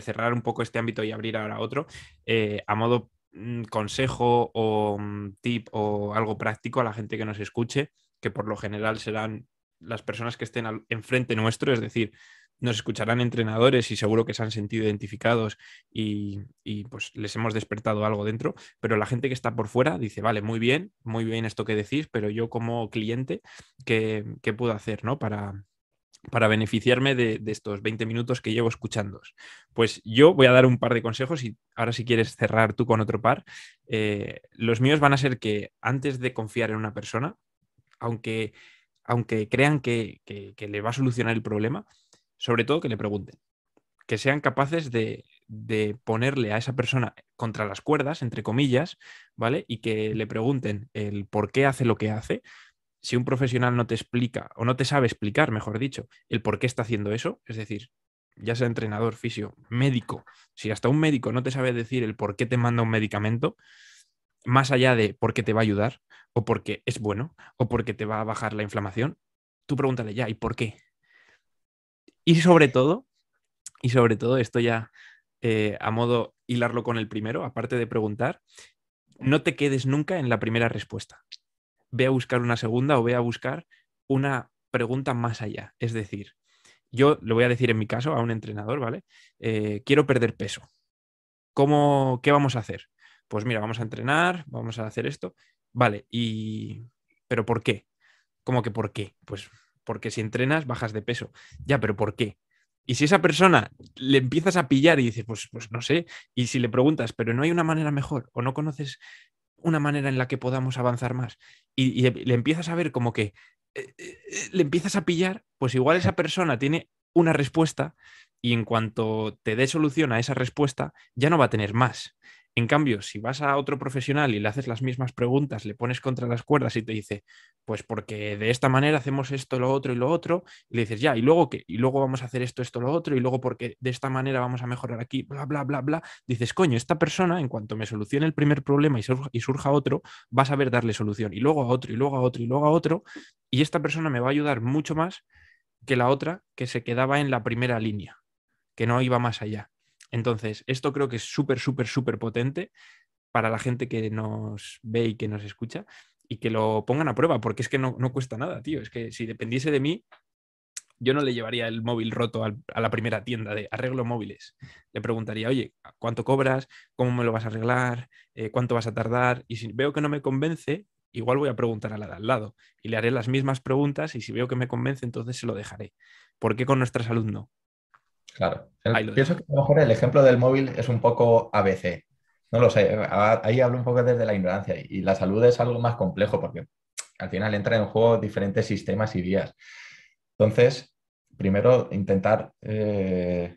cerrar un poco este ámbito y abrir ahora otro, eh, a modo mm, consejo o mm, tip o algo práctico a la gente que nos escuche, que por lo general serán las personas que estén enfrente nuestro, es decir, nos escucharán entrenadores y seguro que se han sentido identificados y, pues les hemos despertado algo dentro, pero la gente que está por fuera dice, vale, muy bien, muy bien esto que decís, pero yo como cliente, ¿qué, puedo hacer ¿no? para, para beneficiarme de, estos 20 minutos que llevo escuchando? Pues yo voy a dar un par de consejos y ahora si quieres cerrar tú con otro par, eh, los míos van a ser que antes de confiar en una persona, aunque, aunque crean que le va a solucionar el problema, sobre todo que le pregunten, que sean capaces de, ponerle a esa persona contra las cuerdas, entre comillas, ¿vale? Y que le pregunten el por qué hace lo que hace, si un profesional no te explica o no te sabe explicar, mejor dicho, el por qué está haciendo eso, es decir, ya sea entrenador, fisio, médico, si hasta un médico no te sabe decir el por qué te manda un medicamento, más allá de por qué te va a ayudar, o porque es bueno, o porque te va a bajar la inflamación, tú pregúntale ya, ¿y por qué? Y sobre todo, y sobre todo, esto ya eh, a modo hilarlo con el primero, aparte de preguntar, no te quedes nunca en la primera respuesta. Ve a buscar una segunda o ve a buscar una pregunta más allá. Es decir, yo le voy a decir en mi caso a un entrenador, ¿vale? Eh, quiero perder peso. ¿Cómo, ¿Qué vamos a hacer? Pues mira, vamos a entrenar, vamos a hacer esto. Vale, y... ¿Pero por qué? ¿Cómo que por qué? Pues porque si entrenas bajas de peso. Ya, pero ¿por qué? Y si esa persona le empiezas a pillar y dices, pues, pues no sé, y si le preguntas, pero no hay una manera mejor o no conoces una manera en la que podamos avanzar más, y, le empiezas a ver como que eh, eh, le empiezas a pillar, pues igual esa persona tiene una respuesta y en cuanto te dé solución a esa respuesta, ya no va a tener más. En cambio, si vas a otro profesional y le haces las mismas preguntas, le pones contra las cuerdas y te dice, pues porque de esta manera hacemos esto, lo otro y lo otro, y le dices, ya, ¿y luego qué? Y luego vamos a hacer esto, esto, lo otro, y luego porque de esta manera vamos a mejorar aquí, bla, bla, bla, bla. Dices, coño, esta persona, en cuanto me solucione el primer problema y surja, y surja otro, va a saber darle solución, y luego a otro, y luego a otro, y luego a otro, y esta persona me va a ayudar mucho más que la otra que se quedaba en la primera línea, que no iba más allá. Entonces, esto creo que es súper, súper, súper potente para la gente que nos ve y que nos escucha y que lo pongan a prueba, porque es que no, cuesta nada, tío. Es que si dependiese de mí, yo no le llevaría el móvil roto a la primera tienda de arreglo móviles. Le preguntaría, oye, ¿cuánto cobras? ¿Cómo me lo vas a arreglar? Eh, ¿Cuánto vas a tardar? Y si veo que no me convence, igual voy a preguntar a la de al lado y le haré las mismas preguntas y si veo que me convence, entonces se lo dejaré. ¿Por qué con nuestra salud no? Claro. pienso que a lo mejor el ejemplo del móvil es un poco ABC. No lo sé. Ahí hablo un poco desde la ignorancia. Y la salud es algo más complejo porque al final entran en juego diferentes sistemas y vías. Entonces, primero intentar eh,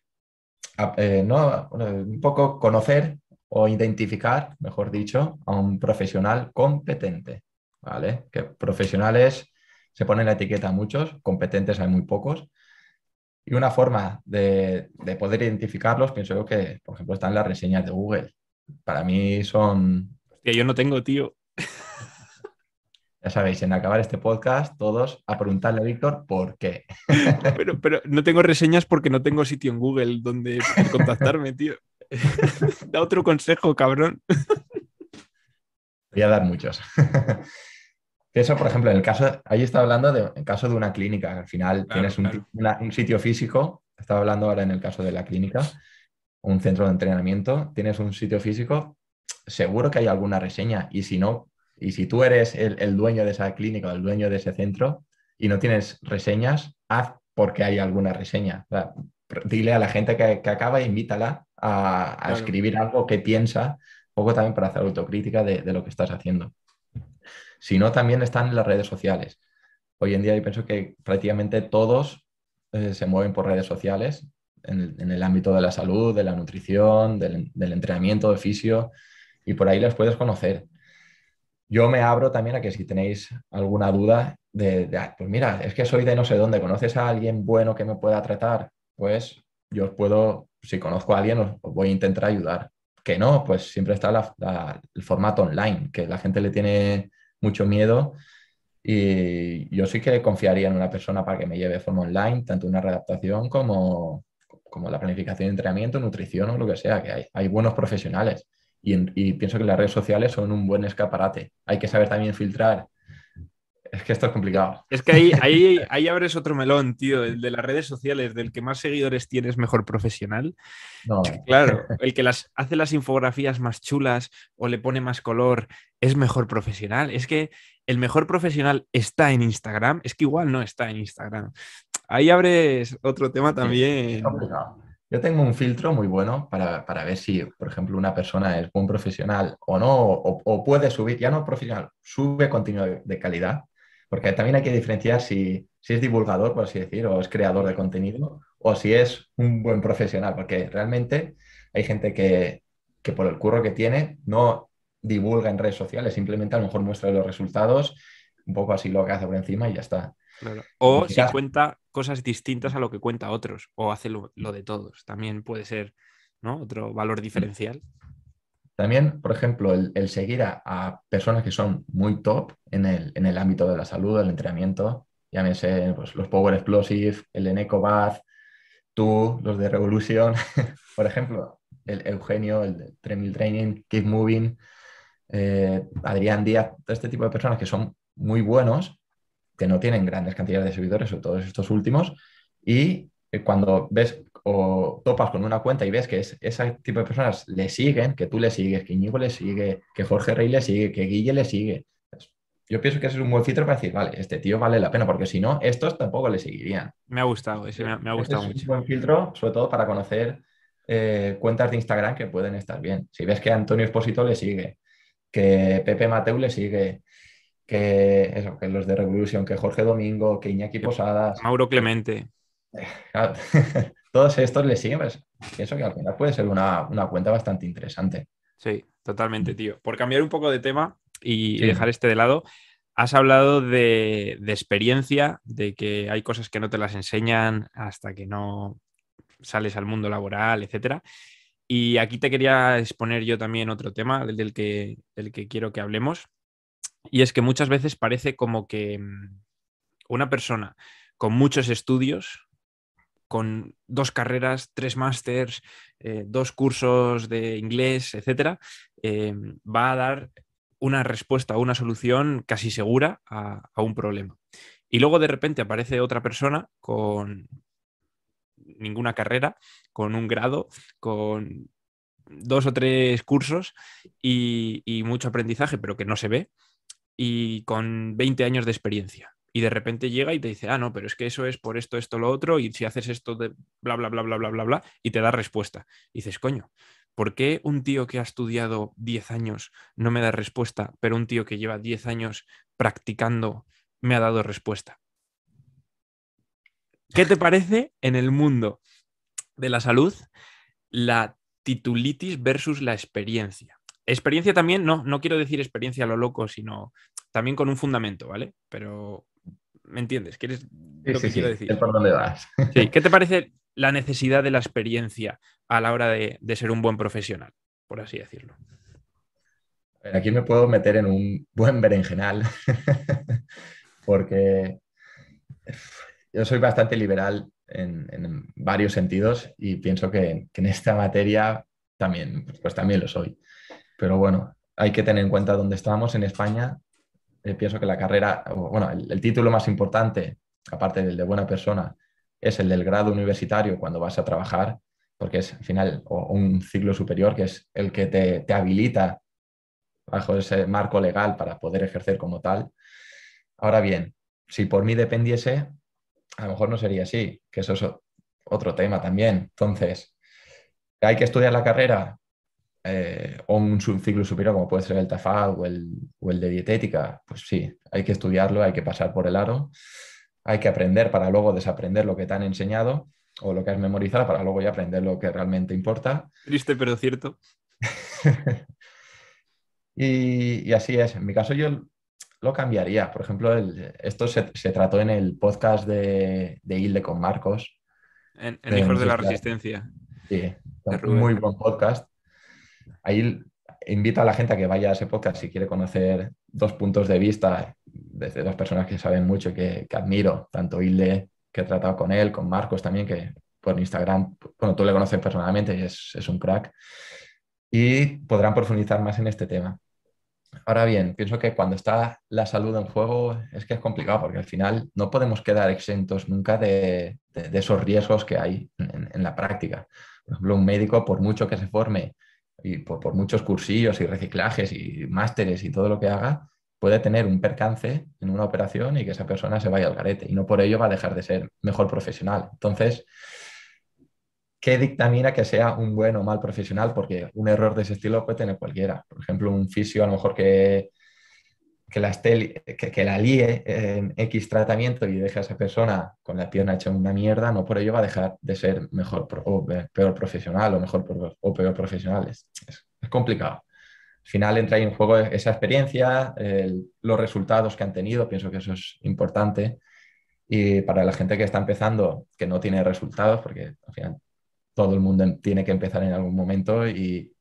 eh, no, un poco conocer o identificar, mejor dicho, a un profesional competente. ¿Vale? Que profesionales se ponen la etiqueta a muchos, competentes hay muy pocos. Y una forma de, poder identificarlos, pienso yo que, por ejemplo, están las reseñas de Google. Para mí son... Que yo no tengo, tío. Ya sabéis, en acabar este podcast, todos a preguntarle a Víctor por qué. Pero, pero no tengo reseñas porque no tengo sitio en Google donde contactarme, tío. Da otro consejo, cabrón. Voy a dar muchos. Eso, por ejemplo, en el caso, ahí está hablando de, en caso de una clínica, al final tienes un, sitio físico, estaba hablando ahora en el caso de la clínica, un centro de entrenamiento, tienes un sitio físico, seguro que hay alguna reseña y si no, y si tú eres el, dueño de esa clínica o el dueño de ese centro y no tienes reseñas, haz porque hay alguna reseña. dile a la gente que, acaba, invítala a, escribir algo que piensa, un poco también para hacer autocrítica de lo que estás haciendo sino también están en las redes sociales. Hoy en día yo pienso que prácticamente todos eh, se mueven por redes sociales en el, ámbito de la salud, de la nutrición, del, entrenamiento, de fisio, y por ahí les puedes conocer. Yo me abro también a que si tenéis alguna duda de, ah, pues mira, es que soy de no sé dónde, ¿conoces a alguien bueno que me pueda tratar? Pues yo os puedo, si conozco a alguien, os, voy a intentar ayudar. Que no, pues siempre está el formato online, que la gente le tiene mucho miedo. Y yo sí que confiaría en una persona para que me lleve de forma online, tanto una readaptación como, como la planificación de entrenamiento, nutrición o lo que sea, que hay, hay buenos profesionales. Y, y, pienso que las redes sociales son un buen escaparate. Hay que saber también filtrar es que esto es complicado. Es que ahí, ahí, ahí abres otro melón, tío, el de las redes sociales, del que más seguidores tienes, mejor profesional. No. Claro, el que las, hace las infografías más chulas o le pone más color es mejor profesional. Es que el mejor profesional está en Instagram, es que igual no está en Instagram. Ahí abres otro tema también. Yo tengo un filtro muy bueno para, ver si, por ejemplo, una persona es buen profesional o no, o, o puede subir, ya no profesional, sube contenido de calidad porque también hay que diferenciar si, es divulgador, por así decir, o es creador de contenido, o si es un buen profesional, porque realmente hay gente que, por el curro que tiene no divulga en redes sociales, simplemente a lo mejor muestra los resultados un poco así lo que hace por encima y ya está. O si cuenta cosas distintas a lo que cuenta otros, o hace lo, de todos, también puede ser ¿no? otro valor diferencial. También, por ejemplo, el, seguir a, personas que son muy top en el, en el ámbito de la salud, del entrenamiento, llámese pues, los Power Explosive, el Eneco Bath, tú, los de Revolution, por ejemplo, el Eugenio, el de Tremil Training, Keep Moving, eh, Adrián Díaz, todo este tipo de personas que son muy buenos, que no tienen grandes cantidades de seguidores, sobre todos estos últimos, y cuando ves o topas con una cuenta y ves que es, ese tipo de personas le siguen, que tú le sigues, que Íñigo le sigue, que Jorge Rey le sigue, que Guille le sigue. Pues, yo pienso que ese es un buen filtro para decir, vale, este tío vale la pena, porque si no, estos tampoco le seguirían. Me ha gustado, ese me ha, gustado mucho. Es un buen filtro, sobre todo para conocer eh, cuentas de Instagram que pueden estar bien. Si ves que Antonio Esposito le sigue, que Pepe Mateu le sigue, que eso, que los de Revolution, que Jorge Domingo, que Iñaki Posadas. Mauro Clemente. Todos estos le siguen, pues pienso que al final puede ser una, cuenta bastante interesante. Sí, totalmente, tío. Por cambiar un poco de tema y dejar este de lado, has hablado de, de, experiencia, de que hay cosas que no te las enseñan hasta que no sales al mundo laboral, etcétera. Y aquí te quería exponer yo también otro tema del que, del que quiero que hablemos. Y es que muchas veces parece como que mm, una persona con muchos estudios, con dos carreras, tres másters, eh, dos cursos de inglés, etcétera, eh, va a dar una respuesta una solución casi segura a, a, un problema. Y luego de repente aparece otra persona con ninguna carrera, con un grado, con dos o tres cursos y, mucho aprendizaje, pero que no se ve, y con 20 años de experiencia. Y de repente llega y te dice, ah, no, pero es que eso es por esto, esto, lo otro, y si haces esto de bla, bla, bla, bla, bla, bla, bla, y te da respuesta. Dices, coño, ¿por qué un tío que ha estudiado 10 años no me da respuesta, pero un tío que lleva 10 años practicando me ha dado respuesta? ¿Qué te parece en el mundo de la salud la titulitis versus la experiencia? Experiencia también, no, no quiero decir experiencia a lo loco, sino también con un fundamento, ¿vale? Pero, ¿me entiendes? ¿Quieres lo que quiero decir? por dónde vas. ¿Qué te parece la necesidad de la experiencia a la hora de, de ser un buen profesional, por así decirlo? Aquí me puedo meter en un buen berenjenal, porque yo soy bastante liberal en, varios sentidos y pienso que, en esta materia también, pues también lo soy. Pero bueno, hay que tener en cuenta dónde estamos en España. Eh, pienso que la carrera, bueno, el, título más importante, aparte del de buena persona, es el del grado universitario cuando vas a trabajar, porque es al final un ciclo superior que es el que te, te habilita bajo ese marco legal para poder ejercer como tal. Ahora bien, si por mí dependiese, a lo mejor no sería así, que eso es otro tema también. Entonces, ¿hay que estudiar la carrera eh, o un ciclo superior como puede ser el TAFAD o el, o el de dietética? Pues sí, hay que estudiarlo, hay que pasar por el aro, hay que aprender para luego desaprender lo que te han enseñado o lo que has memorizado para luego ya aprender lo que realmente importa. Triste, pero cierto. y, y, así es. En mi caso, yo lo cambiaría. Por ejemplo, esto se, trató en el podcast de, de Hilde con Marcos. En, Hijos de la Resistencia. Sí, muy buen podcast. Ahí invito a la gente a que vaya a ese podcast si quiere conocer dos puntos de vista desde dos personas que saben mucho y que, admiro, tanto Hilde, que he tratado con él, con Marcos también, que por Instagram, bueno, tú le conoces personalmente y es, es un crack. Y podrán profundizar más en este tema. Ahora bien, pienso que cuando está la salud en juego es que es complicado porque al final no podemos quedar exentos nunca de, esos riesgos que hay en, la práctica. Por ejemplo, un médico, por mucho que se forme y por, muchos cursillos y reciclajes y másteres y todo lo que haga, puede tener un percance en una operación y que esa persona se vaya al garete y no por ello va a dejar de ser mejor profesional. Entonces, ¿qué dictamina que sea un buen o mal profesional? Porque un error de ese estilo puede tener cualquiera. Por ejemplo, un fisio a lo mejor que, que, la, que, la líe en X tratamiento y deje a esa persona con la pierna hecha una mierda, no por ello va a dejar de ser mejor o peor profesional o mejor o peor profesional. Es, complicado. final entra ahí en juego esa experiencia, los resultados que han tenido, pienso que eso es importante. Y para la gente que está empezando, que no tiene resultados, porque al final todo el mundo tiene que empezar en algún momento y,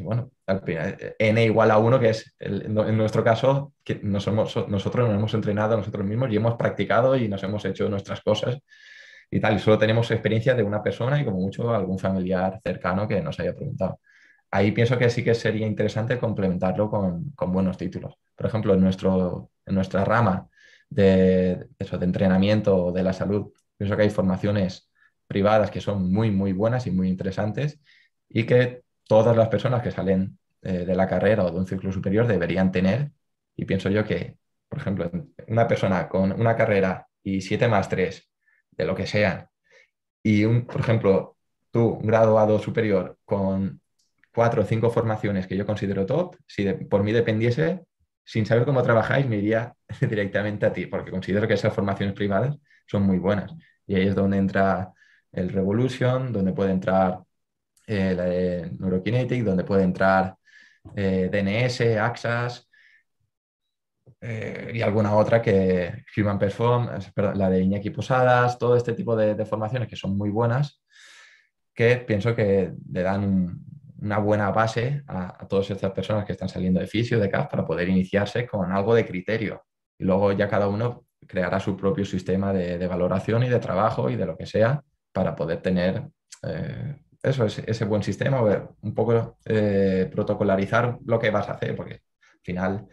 bueno, al final, n igual a 1, que es en nuestro caso, que nos nosotros nos hemos entrenado nosotros mismos y hemos practicado y nos hemos hecho nuestras cosas y tal. Y solo tenemos experiencia de una persona y como mucho algún familiar cercano que nos haya preguntado. Ahí pienso que sí que sería interesante complementarlo con, con buenos títulos. Por ejemplo, en, nuestro, en nuestra rama de, eso, de entrenamiento de la salud, pienso que hay formaciones privadas que son muy, muy buenas y muy interesantes y que todas las personas que salen eh, de la carrera o de un ciclo superior deberían tener. Y pienso yo que, por ejemplo, una persona con una carrera y 7 más 3 de lo que sea, y un, por ejemplo, tú, un graduado superior con cuatro o cinco formaciones que yo considero top, si por mí dependiese, sin saber cómo trabajáis, me iría directamente a ti, porque considero que esas formaciones privadas son muy buenas. Y ahí es donde entra el Revolution, donde puede entrar eh, la de Neurokinetic, donde puede entrar eh, DNS, AXAS, eh, y alguna otra que Human Performance, la de Iñaki Posadas, todo este tipo de, formaciones que son muy buenas, que pienso que le dan una buena base a, todas estas personas que están saliendo de fisio, de CAF, para poder iniciarse con algo de criterio. Y luego ya cada uno creará su propio sistema de, valoración y de trabajo y de lo que sea para poder tener eso, ese, ese, buen sistema, un poco eh, protocolarizar lo que vas a hacer, porque al final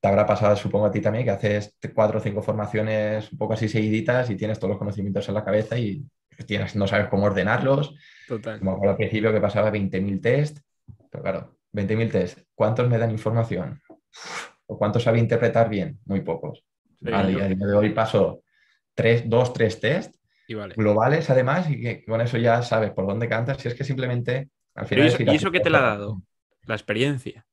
te habrá pasado, supongo a ti también, que haces cuatro o cinco formaciones un poco así seguiditas y tienes todos los conocimientos en la cabeza y tienes, no sabes cómo ordenarlos. Total. Como al principio que pasaba 20.000 test, pero claro, 20.000 test, ¿cuántos me dan información? ¿O cuántos sabe interpretar bien? Muy pocos. a día de hoy paso tres, dos, tres test globales además y que con eso ya sabes por dónde cantas. Si es que simplemente al final... ¿Y eso qué te la ha dado? La experiencia.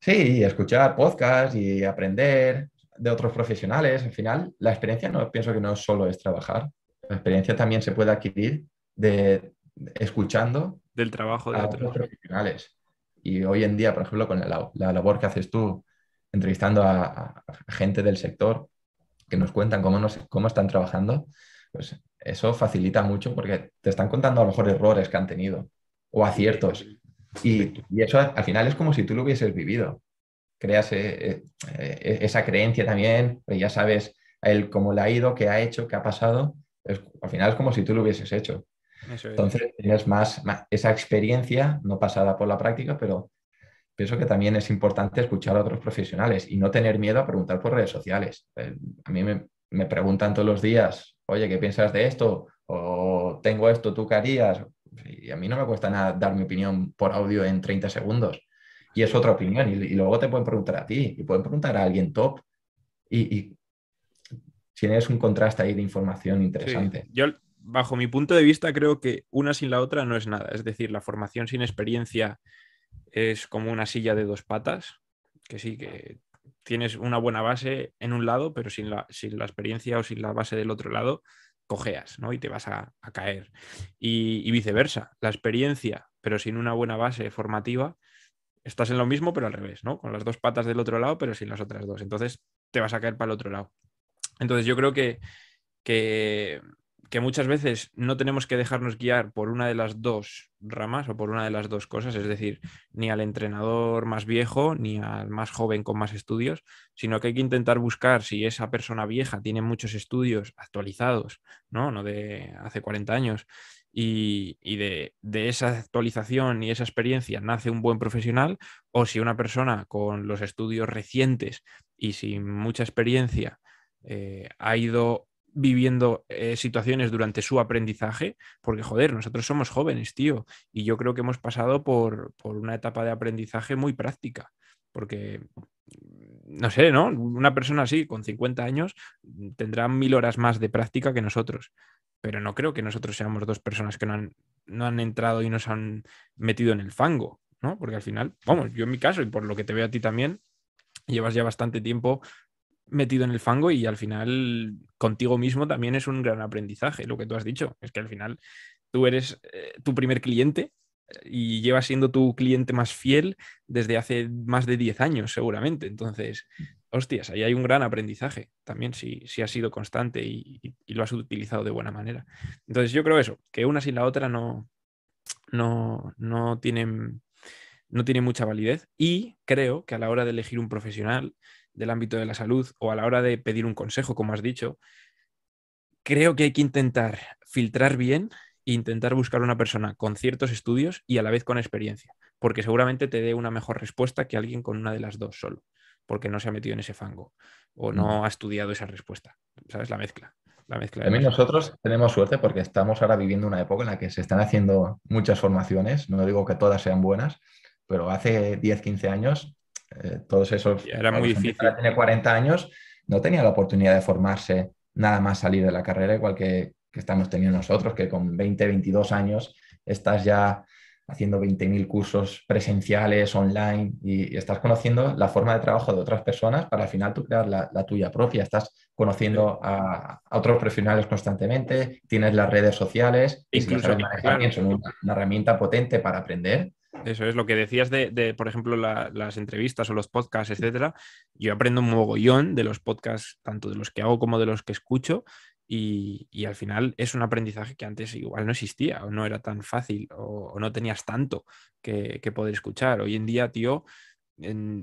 Sí, escuchar podcasts y aprender de otros profesionales. Al final, la experiencia no pienso que no solo es trabajar. La experiencia también se puede adquirir de, escuchando del trabajo de otros profesionales. Y hoy en día, por ejemplo, con la, labor que haces tú, entrevistando a, gente del sector que nos cuentan cómo, cómo están trabajando, pues eso facilita mucho porque te están contando a lo mejor errores que han tenido o aciertos. Y, eso al final es como si tú lo hubieses vivido. Creas eh, eh, esa creencia también, pues ya sabes él cómo le ha ido, qué ha hecho, qué ha pasado. al final es como si tú lo hubieses hecho. Entonces tienes más, esa experiencia, no pasada por la práctica, pero pienso que también es importante escuchar a otros profesionales y no tener miedo a preguntar por redes sociales. Eh, a mí me, me preguntan todos los días, oye, ¿qué piensas de esto? O tengo esto, ¿tú qué harías? Y a mí no me cuesta nada dar mi opinión por audio en 30 segundos. Y es otra opinión. Y, luego te pueden preguntar a ti y pueden preguntar a alguien top. Y, y tienes un contraste ahí de información interesante. Yo, bajo mi punto de vista, creo que una sin la otra no es nada. Es decir, la formación sin experiencia es como una silla de dos patas, que sí, que tienes una buena base en un lado, pero sin la, sin la experiencia o sin la base del otro lado, cojeas, ¿no? Y te vas a, caer. Y, viceversa, la experiencia, pero sin una buena base formativa, estás en lo mismo, pero al revés, ¿no? Con las dos patas del otro lado, pero sin las otras dos. Entonces te vas a caer para el otro lado. Entonces yo creo que, que que muchas veces no tenemos que dejarnos guiar por una de las dos ramas o por una de las dos cosas, es decir, ni al entrenador más viejo ni al más joven con más estudios, sino que hay que intentar buscar si esa persona vieja tiene muchos estudios actualizados, no, no de hace 40 años, y, de, esa actualización y esa experiencia nace un buen profesional, o si una persona con los estudios recientes y sin mucha experiencia eh, ha ido viviendo eh, situaciones durante su aprendizaje, porque joder, nosotros somos jóvenes, tío, y yo creo que hemos pasado por, una etapa de aprendizaje muy práctica, porque, no sé, ¿no? Una persona así, con 50 años, tendrá mil horas más de práctica que nosotros, pero no creo que nosotros seamos dos personas que no han, no han entrado y nos han metido en el fango, ¿no? Porque al final, vamos, yo en mi caso, y por lo que te veo a ti también, llevas ya bastante tiempo metido en el fango y al final contigo mismo también es un gran aprendizaje, lo que tú has dicho. Es que al final tú eres eh, tu primer cliente y lleva siendo tu cliente más fiel desde hace más de 10 años, seguramente. Entonces, hostias, ahí hay un gran aprendizaje también si, si has sido constante y, lo has utilizado de buena manera. Entonces, yo creo eso, que una sin la otra no, no, no tienen no tiene mucha validez y creo que a la hora de elegir un profesional del ámbito de la salud o a la hora de pedir un consejo, como has dicho, creo que hay que intentar filtrar bien e intentar buscar una persona con ciertos estudios y a la vez con experiencia, porque seguramente te dé una mejor respuesta que alguien con una de las dos solo, porque no se ha metido en ese fango o no ha estudiado esa respuesta. ¿Sabes? La mezcla. La mezcla También nosotros tenemos suerte porque estamos ahora viviendo una época en la que se están haciendo muchas formaciones, no digo que todas sean buenas, pero hace 10, 15 años, eh, todos esos... Era muy difícil. Tiene 40 años, no tenía la oportunidad de formarse nada más salir de la carrera, igual que, que estamos teniendo nosotros, que con 20, 22 años estás ya haciendo 20.000 cursos presenciales, online, y, estás conociendo la forma de trabajo de otras personas para al final tú crear la, tuya propia. Estás conociendo a, otros profesionales constantemente, tienes las redes sociales, Incluso, y son una, herramienta potente para aprender eso es lo que decías de, por ejemplo, las entrevistas o los podcasts, etcétera. Yo aprendo un mogollón de los podcasts, tanto de los que hago como de los que escucho, y, al final es un aprendizaje que antes igual no existía, o no era tan fácil, o, no tenías tanto que, poder escuchar. Hoy en día, tío,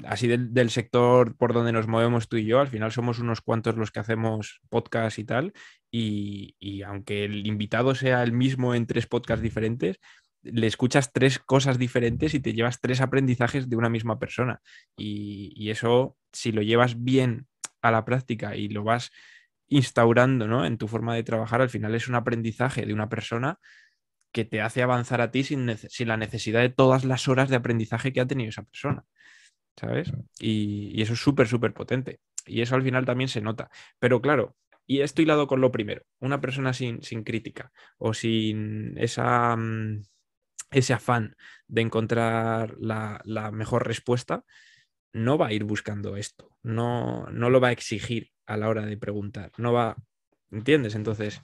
así del, sector por donde nos movemos tú y yo, al final somos unos cuantos los que hacemos podcast y tal, y, y, aunque el invitado sea el mismo en tres podcasts diferentes, le escuchas tres cosas diferentes y te llevas tres aprendizajes de una misma persona. Y, eso, si lo llevas bien a la práctica y lo vas instaurando ¿no? en tu forma de trabajar, al final es un aprendizaje de una persona que te hace avanzar a ti sin, sin la necesidad de todas las horas de aprendizaje que ha tenido esa persona. ¿Sabes? Y, y eso es súper, súper potente. Y eso al final también se nota. Pero claro, y esto hilado con lo primero, una persona sin, sin crítica o sin esa, mm, ese afán de encontrar la, mejor respuesta, no va a ir buscando esto, no, no lo va a exigir a la hora de preguntar, no va, ¿entiendes? Entonces,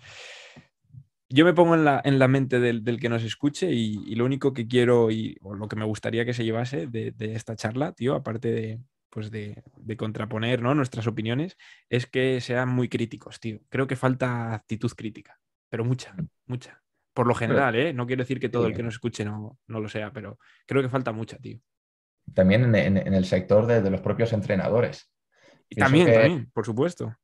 yo me pongo en la, en la mente del, que nos escuche y, lo único que quiero y o lo que me gustaría que se llevase de, esta charla, tío, aparte de, pues de, contraponer ¿no? nuestras opiniones, es que sean muy críticos, tío. Creo que falta actitud crítica, pero mucha, mucha. Por lo general, ¿eh? No quiero decir que todo el que nos escuche no, lo sea, pero creo que falta mucha, tío. También en, el sector de, los propios entrenadores. Y también, también, por supuesto.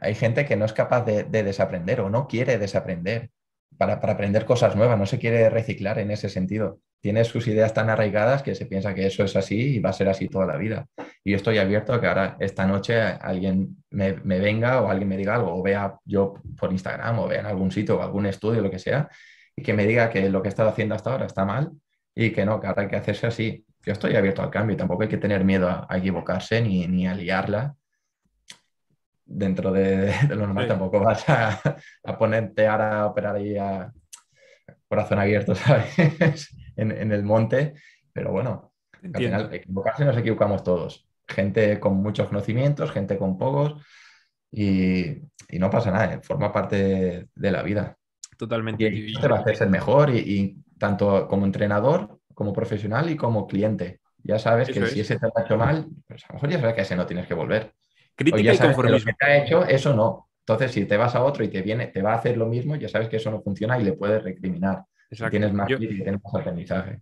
Hay, gente que no es capaz de, desaprender o no quiere desaprender para, aprender cosas nuevas, no se quiere reciclar en ese sentido. Tiene sus ideas tan arraigadas que se piensa que eso es así y va a ser así toda la vida. Y yo estoy abierto a que ahora esta noche alguien me, venga o alguien me diga algo, o vea yo por Instagram o vea en algún sitio o algún estudio, lo que sea, y que me diga que lo que he estado haciendo hasta ahora está mal y que no, que ahora hay que hacerse así. Yo estoy abierto al cambio y tampoco hay que tener miedo a, equivocarse ni, ni a liarla dentro de, lo normal tampoco vas a, ponerte ahora a operar ahí a corazón abierto, ¿sabes? en, el monte, pero bueno, al final equivocarse nos equivocamos todos. Gente con muchos conocimientos, gente con pocos y, no pasa nada, ¿eh? forma parte de, la vida. Totalmente. Y te va a hacer ser mejor y, tanto como entrenador, como profesional y como cliente. Ya sabes que si ese te ha hecho mal, pues a lo mejor ya sabes que ese no tienes que volver. Crítica y conformismo. Que te ha hecho, eso no. Entonces, si te vas a otro y te viene, te va a hacer lo mismo, ya sabes que eso no funciona y le puedes recriminar. Tienes más y tienes más aprendizaje.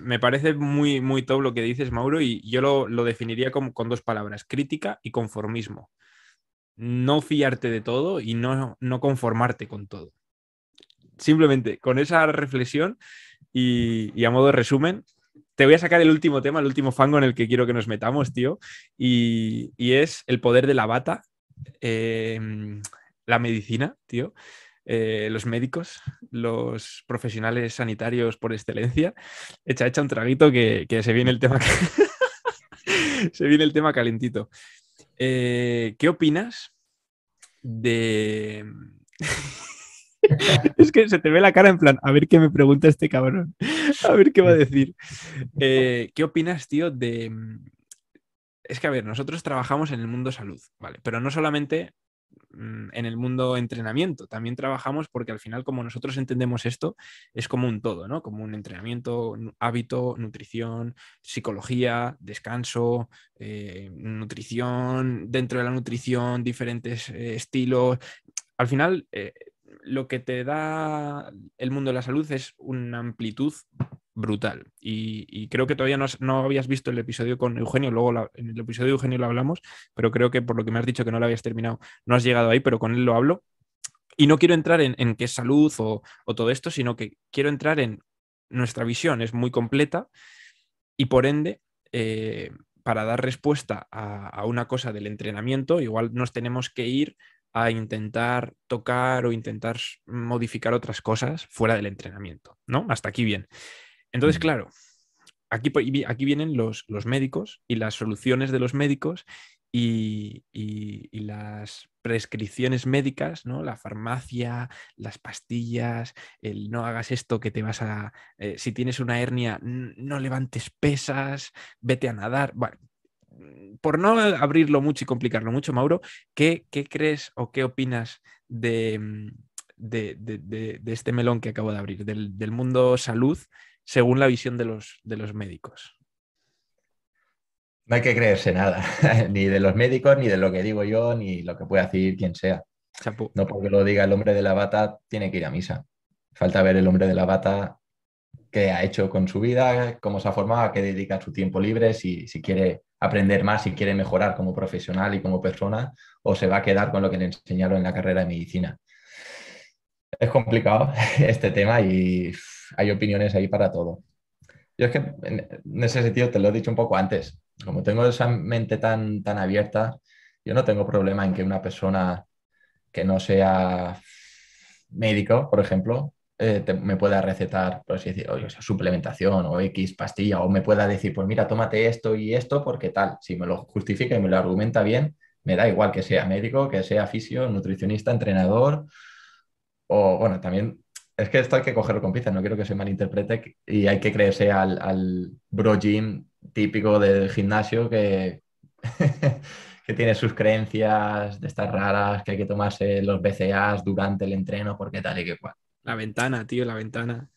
Me parece muy, muy top lo que dices, Mauro, y yo lo, definiría como, con dos palabras, crítica y conformismo. No fiarte de todo y no, no conformarte con todo. Simplemente con esa reflexión y, y a modo de resumen, te voy a sacar el último tema, el último fango en el que quiero que nos metamos, tío, y, es el poder de la bata, em, la medicina, tío. Eh, los médicos, los profesionales sanitarios por excelencia. Echa, echa un traguito que, se viene el tema. se viene el tema calentito. Eh, ¿Qué opinas de. es que se te ve la cara en plan, a ver qué me pregunta este cabrón, a ver qué va a decir. Eh, ¿Qué opinas, tío, de... Es que, a ver, nosotros trabajamos en el mundo salud, ¿vale? Pero no solamente mm, en el mundo entrenamiento, también trabajamos porque al final como nosotros entendemos esto, es como un todo, ¿no? Como un entrenamiento, hábito, nutrición, psicología, descanso, eh, nutrición, dentro de la nutrición, diferentes eh, estilos. Al final, lo que te da el mundo de la salud es una amplitud brutal. Y, creo que todavía no, habías visto el episodio con Eugenio, luego en el episodio de Eugenio lo hablamos, pero creo que por lo que me has dicho que no lo habías terminado, no has llegado ahí, pero con él lo hablo. Y no quiero entrar en, qué es salud o, todo esto, sino que quiero entrar en nuestra visión, es muy completa y por ende, eh, para dar respuesta a una cosa del entrenamiento, igual nos tenemos que ir a intentar tocar o intentar modificar otras cosas fuera del entrenamiento, ¿no? Hasta aquí bien. Entonces, claro, aquí, aquí vienen los, los, médicos y las soluciones de los médicos y, las prescripciones médicas, ¿no? La farmacia, las pastillas, el no hagas esto que te vas a... Eh, si tienes una hernia, no levantes pesas, vete a nadar. Bueno, por no abrirlo mucho y complicarlo mucho, Mauro, ¿qué, crees o qué opinas de, de, este melón que acabo de abrir, del, del mundo salud según la visión de los, de los médicos. No hay que creerse nada, ni de los médicos, ni de lo que digo yo, ni lo que pueda decir quien sea. No porque lo diga el hombre de la bata, tiene que ir a misa. Falta ver el hombre de la bata qué ha hecho con su vida, cómo se ha formado, a qué dedica su tiempo libre, si, si quiere aprender más, si quiere mejorar como profesional y como persona, o se va a quedar con lo que le enseñaron en la carrera de medicina. Es complicado este tema y hay opiniones ahí para todo. Yo es que en ese sentido te lo he dicho un poco antes. Como tengo esa mente tan, tan abierta, yo no tengo problema en que una persona que no sea médico, por ejemplo, eh, me pueda recetar, por así decir, suplementación o X pastilla, o me pueda decir, pues mira, tómate esto y esto porque tal. Si me lo justifica y me lo argumenta bien, me da igual que sea médico, que sea fisio, nutricionista, entrenador, o bueno, también es que esto hay que cogerlo con pinzas, no quiero que se malinterprete y hay que creerse al, al bro gym típico del gimnasio que, que tiene sus creencias de estas raras, que hay que tomarse los BCAs durante el entreno porque tal y que cual. La ventana, tío, la ventana.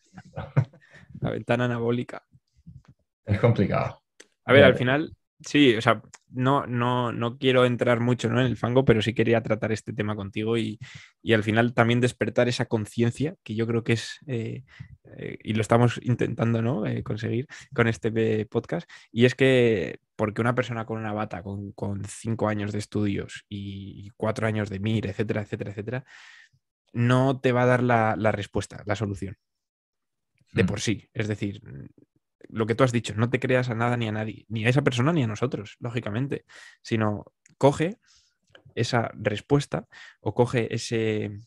la ventana anabólica. Es complicado. A ver, al final, Sí, o sea, no, no, no quiero entrar mucho en el fango, pero sí quería tratar este tema contigo y, al final también despertar esa conciencia que yo creo que es, eh, eh, y lo estamos intentando ¿no? Eh, conseguir con este podcast, y es que porque una persona con una bata, con, cinco años de estudios y cuatro años de MIR, etcétera, etcétera, etcétera, no te va a dar la, la respuesta, la solución de mm. por sí. Es decir, lo que tú has dicho, no te creas a nada ni a nadie, ni a esa persona ni a nosotros, lógicamente, sino coge esa respuesta o coge ese,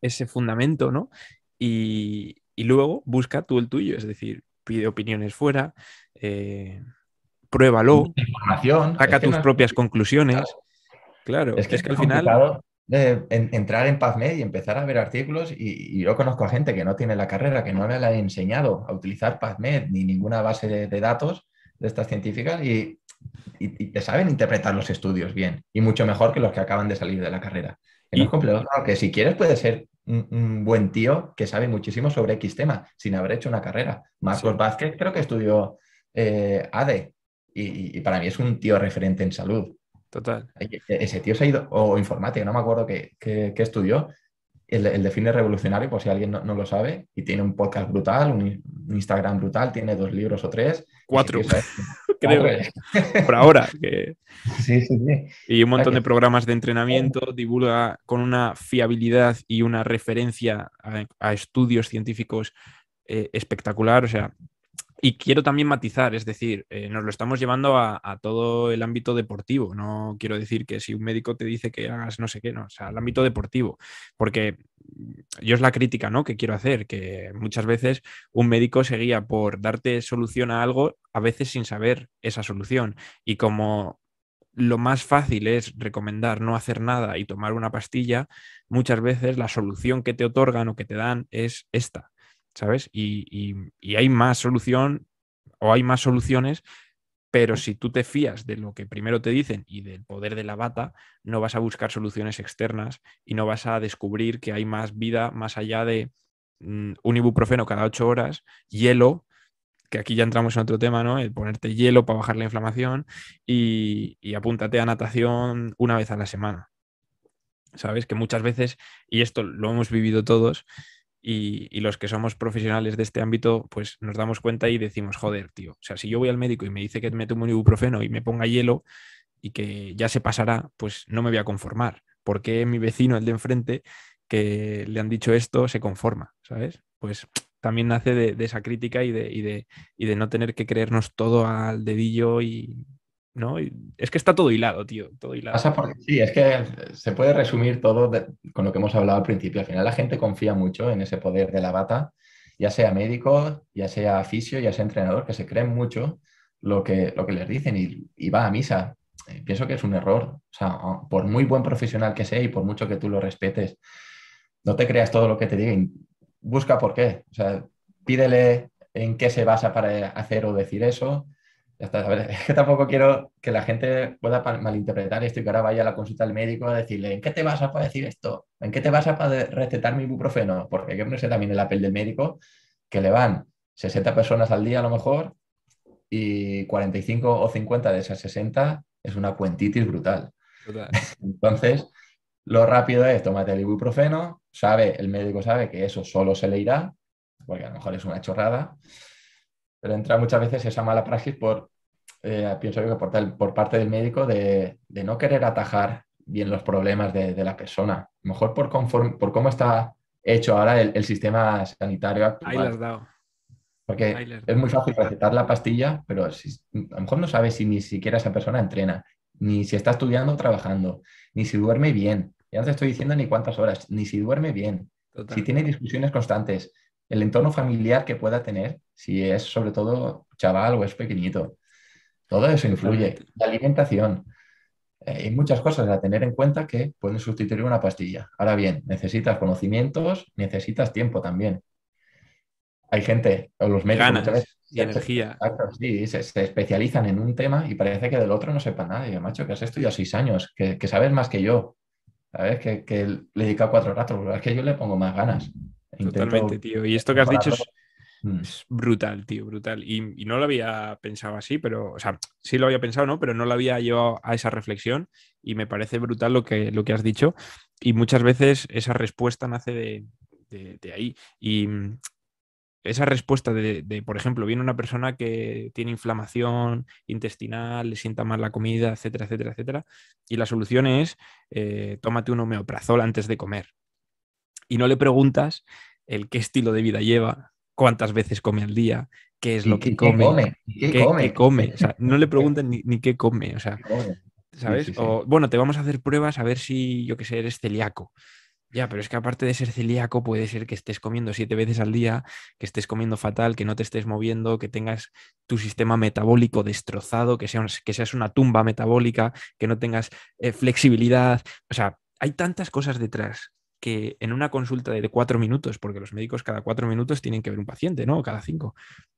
ese fundamento, ¿no? Y, luego busca tú el tuyo, es decir, pide opiniones fuera, eh, pruébalo, saca tus propias conclusiones. Claro, es que, es que al final entrar en PubMed y empezar a ver artículos y, yo conozco a gente que no tiene la carrera, que no le han enseñado a utilizar PubMed ni ninguna base de, datos de estas científicas y, te saben interpretar los estudios bien y mucho mejor que los que acaban de salir de la carrera. Y, es complejo, que si quieres puede ser un, buen tío que sabe muchísimo sobre X tema sin haber hecho una carrera. Marcos Vázquez creo que estudió eh, ADE y para mí es un tío referente en salud. Total. E, ese tío se ha ido, o informática, no me acuerdo qué, estudió. El, el, de Fitness Revolucionario, por si alguien no, lo sabe, y tiene un podcast brutal, un, Instagram brutal, tiene dos libros o tres. Cuatro, creo. por ahora. Sí, sí, sí. Y un montón de programas de entrenamiento, divulga con una fiabilidad y una referencia a, estudios científicos eh, espectacular. O sea, y quiero también matizar, es decir, eh, nos lo estamos llevando a, todo el ámbito deportivo. No quiero decir que si un médico te dice que hagas no sé qué, no, o sea, el ámbito deportivo. Porque yo es la crítica ¿no? que quiero hacer, que muchas veces un médico se guía por darte solución a algo, a veces sin saber esa solución. Y como lo más fácil es recomendar no hacer nada y tomar una pastilla, muchas veces la solución que te otorgan o que te dan es esta ¿sabes? Y, hay más solución o hay más soluciones, Pero si tú te fías de lo que primero te dicen y del poder de la bata, no vas a buscar soluciones externas y no vas a descubrir que hay más vida más allá de mm, un ibuprofeno cada ocho horas, hielo, que aquí ya entramos en otro tema, ¿no? El ponerte hielo para bajar la inflamación y, y apúntate a natación una vez a la semana. ¿Sabes? Que muchas veces, y esto lo hemos vivido todos, y, los que somos profesionales de este ámbito, pues nos damos cuenta y decimos, joder, tío, o sea, si yo voy al médico y me dice que me tomo un ibuprofeno y me ponga hielo y que ya se pasará, pues no me voy a conformar. Porque mi vecino, el de enfrente, que le han dicho esto, se conforma, ¿sabes? Pues también nace de, esa crítica y de, y, de, y de no tener que creernos todo al dedillo y, ¿no? es que está todo hilado, tío, todo hilado. sí, es que se puede resumir todo con lo que hemos hablado al principio. Al final la gente confía mucho en ese poder de la bata, ya sea médico, ya sea fisio, ya sea entrenador, que se creen mucho lo que, lo que les dicen y, va a misa. Eh, pienso que es un error. O sea, por muy buen profesional que sea y por mucho que tú lo respetes, no te creas todo lo que te digan. Busca por qué. O sea, pídele en qué se basa para hacer o decir eso es que tampoco quiero que la gente pueda malinterpretar esto y que ahora vaya a la consulta del médico a decirle, ¿en qué te vas a decir esto? ¿En qué te vas a recetar mi ibuprofeno? Porque hay que ponerse también el papel del médico, que le van 60 personas al día a lo mejor y 45 o 50 de esas 60 es una cuentitis brutal. Entonces, lo rápido es, tómate el ibuprofeno, sabe, el médico sabe que eso solo se le irá, porque a lo mejor es una chorrada, pero entra muchas veces esa mala praxis por, eh, pienso yo que por, por, parte del médico de, no querer atajar bien los problemas de, la persona. Mejor por, por cómo está hecho ahora el, sistema sanitario actual. Ahí has dado. Porque es muy fácil recetar la pastilla, pero a lo mejor no sabes si ni siquiera esa persona entrena, ni si está estudiando o trabajando, ni si duerme bien. Ya no te estoy diciendo ni cuántas horas, ni si duerme bien, si tiene discusiones constantes, el entorno familiar que pueda tener, si es sobre todo chaval o es pequeñito. Todo eso influye. La alimentación. Eh, hay muchas cosas a tener en cuenta que pueden sustituir una pastilla. Ahora bien, necesitas conocimientos, necesitas tiempo también. Hay gente, o los médicos, y energía. sí, se, especializan en un tema y parece que del otro no sepa nada. Y yo, macho, que has estudiado seis años, que, sabes más que yo, ¿sabes? Que, que le dedica cuatro ratos, es que yo le pongo más ganas. Totalmente, tío. Y esto que has dicho mm. es, brutal, tío, brutal. Y, no lo había pensado así, pero, o sea, sí lo había pensado, ¿no? Pero no lo había llevado a esa reflexión y me parece brutal lo que, lo que has dicho. Y muchas veces esa respuesta nace de, de, ahí. Y mm, esa respuesta de, por ejemplo, viene una persona que tiene inflamación intestinal, le sienta mal la comida, etcétera, etcétera, etcétera. Y la solución es, eh, tómate un homeoprazol antes de comer y no le preguntas el qué estilo de vida lleva, cuántas veces come al día, qué es lo que come, qué, come? O sea, no le preguntan ni, qué come, o sea, ¿sabes? O, bueno, te vamos a hacer pruebas a ver si, yo qué sé, eres celíaco. Ya, pero es que aparte de ser celíaco, puede ser que estés comiendo siete veces al día, que estés comiendo fatal, que no te estés moviendo, que tengas tu sistema metabólico destrozado, que seas, que seas una tumba metabólica, que no tengas eh, flexibilidad. O sea, hay tantas cosas detrás que en una consulta de cuatro minutos, porque los médicos cada cuatro minutos tienen que ver un paciente, ¿no? Cada cinco.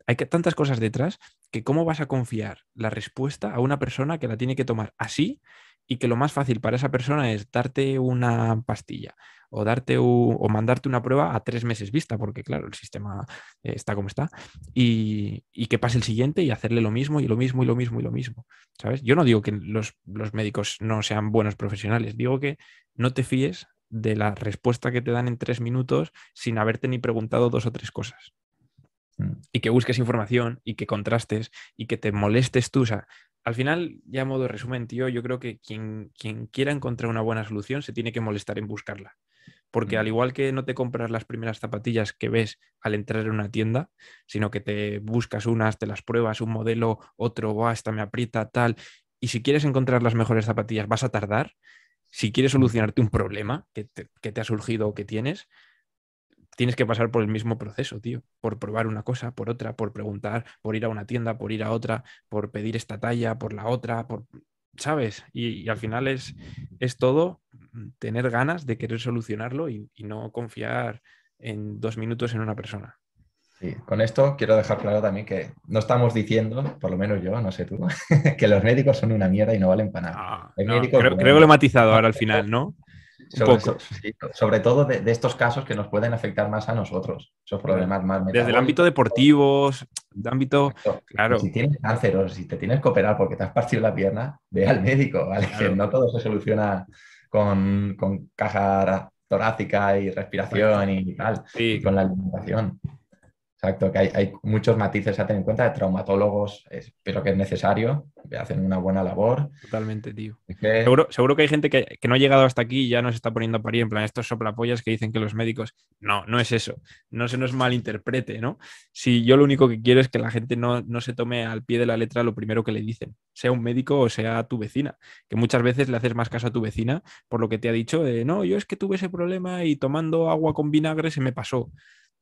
Hay que, tantas cosas detrás que cómo vas a confiar la respuesta a una persona que la tiene que tomar así y que lo más fácil para esa persona es darte una pastilla o darte o mandarte una prueba a tres meses vista, porque claro, el sistema está como está, y, que pase el siguiente y hacerle lo mismo y lo mismo y lo mismo y lo mismo. ¿Sabes? Yo no digo que los, los médicos no sean buenos profesionales, digo que no te fíes de la respuesta que te dan en tres minutos sin haberte ni preguntado dos o tres cosas. Mm. Y que busques información y que contrastes y que te molestes tú. O sea, al final, ya a modo de resumen, tío, yo creo que quien, quien quiera encontrar una buena solución se tiene que molestar en buscarla. Porque al mm. igual que no te compras las primeras zapatillas que ves al entrar en una tienda, sino que te buscas unas, te las pruebas, un modelo, otro, va, esta me aprieta, tal. Y si quieres encontrar las mejores zapatillas, vas a tardar si quieres solucionarte un problema que te, ha surgido o que tienes, tienes que pasar por el mismo proceso, tío. Por probar una cosa, por otra, por preguntar, por ir a una tienda, por ir a otra, por pedir esta talla, por la otra, por. ¿Sabes? Y, al final es, es, todo tener ganas de querer solucionarlo y, no confiar en dos minutos en una persona. Sí, con esto quiero dejar claro también que no estamos diciendo, por lo menos yo, no sé tú, que los médicos son una mierda y no valen para nada. Ah, no, creo, creo, que lo he matizado ahora al final, ¿no? Sobre, sí, sobre, todo de, de, estos casos que nos pueden afectar más a nosotros, esos problemas más Desde el ámbito deportivo, de ámbito, claro. Si tienes cáncer o si te tienes que operar porque te has partido la pierna, ve al médico, ¿vale? Claro. Que no todo se soluciona con, con caja torácica y respiración y tal, sí. y con la alimentación. Exacto, que hay, hay, muchos matices a tener en cuenta de traumatólogos, pero que es necesario, que hacen una buena labor. Totalmente, tío. Es que... seguro, seguro que hay gente que, que, no ha llegado hasta aquí y ya nos está poniendo a parir, en plan, estos soplapollas que dicen que los médicos. No, no es eso. No se nos malinterprete, ¿no? Si yo lo único que quiero es que la gente no, no se tome al pie de la letra lo primero que le dicen, sea un médico o sea tu vecina, que muchas veces le haces más caso a tu vecina por lo que te ha dicho de, no, yo es que tuve ese problema y tomando agua con vinagre se me pasó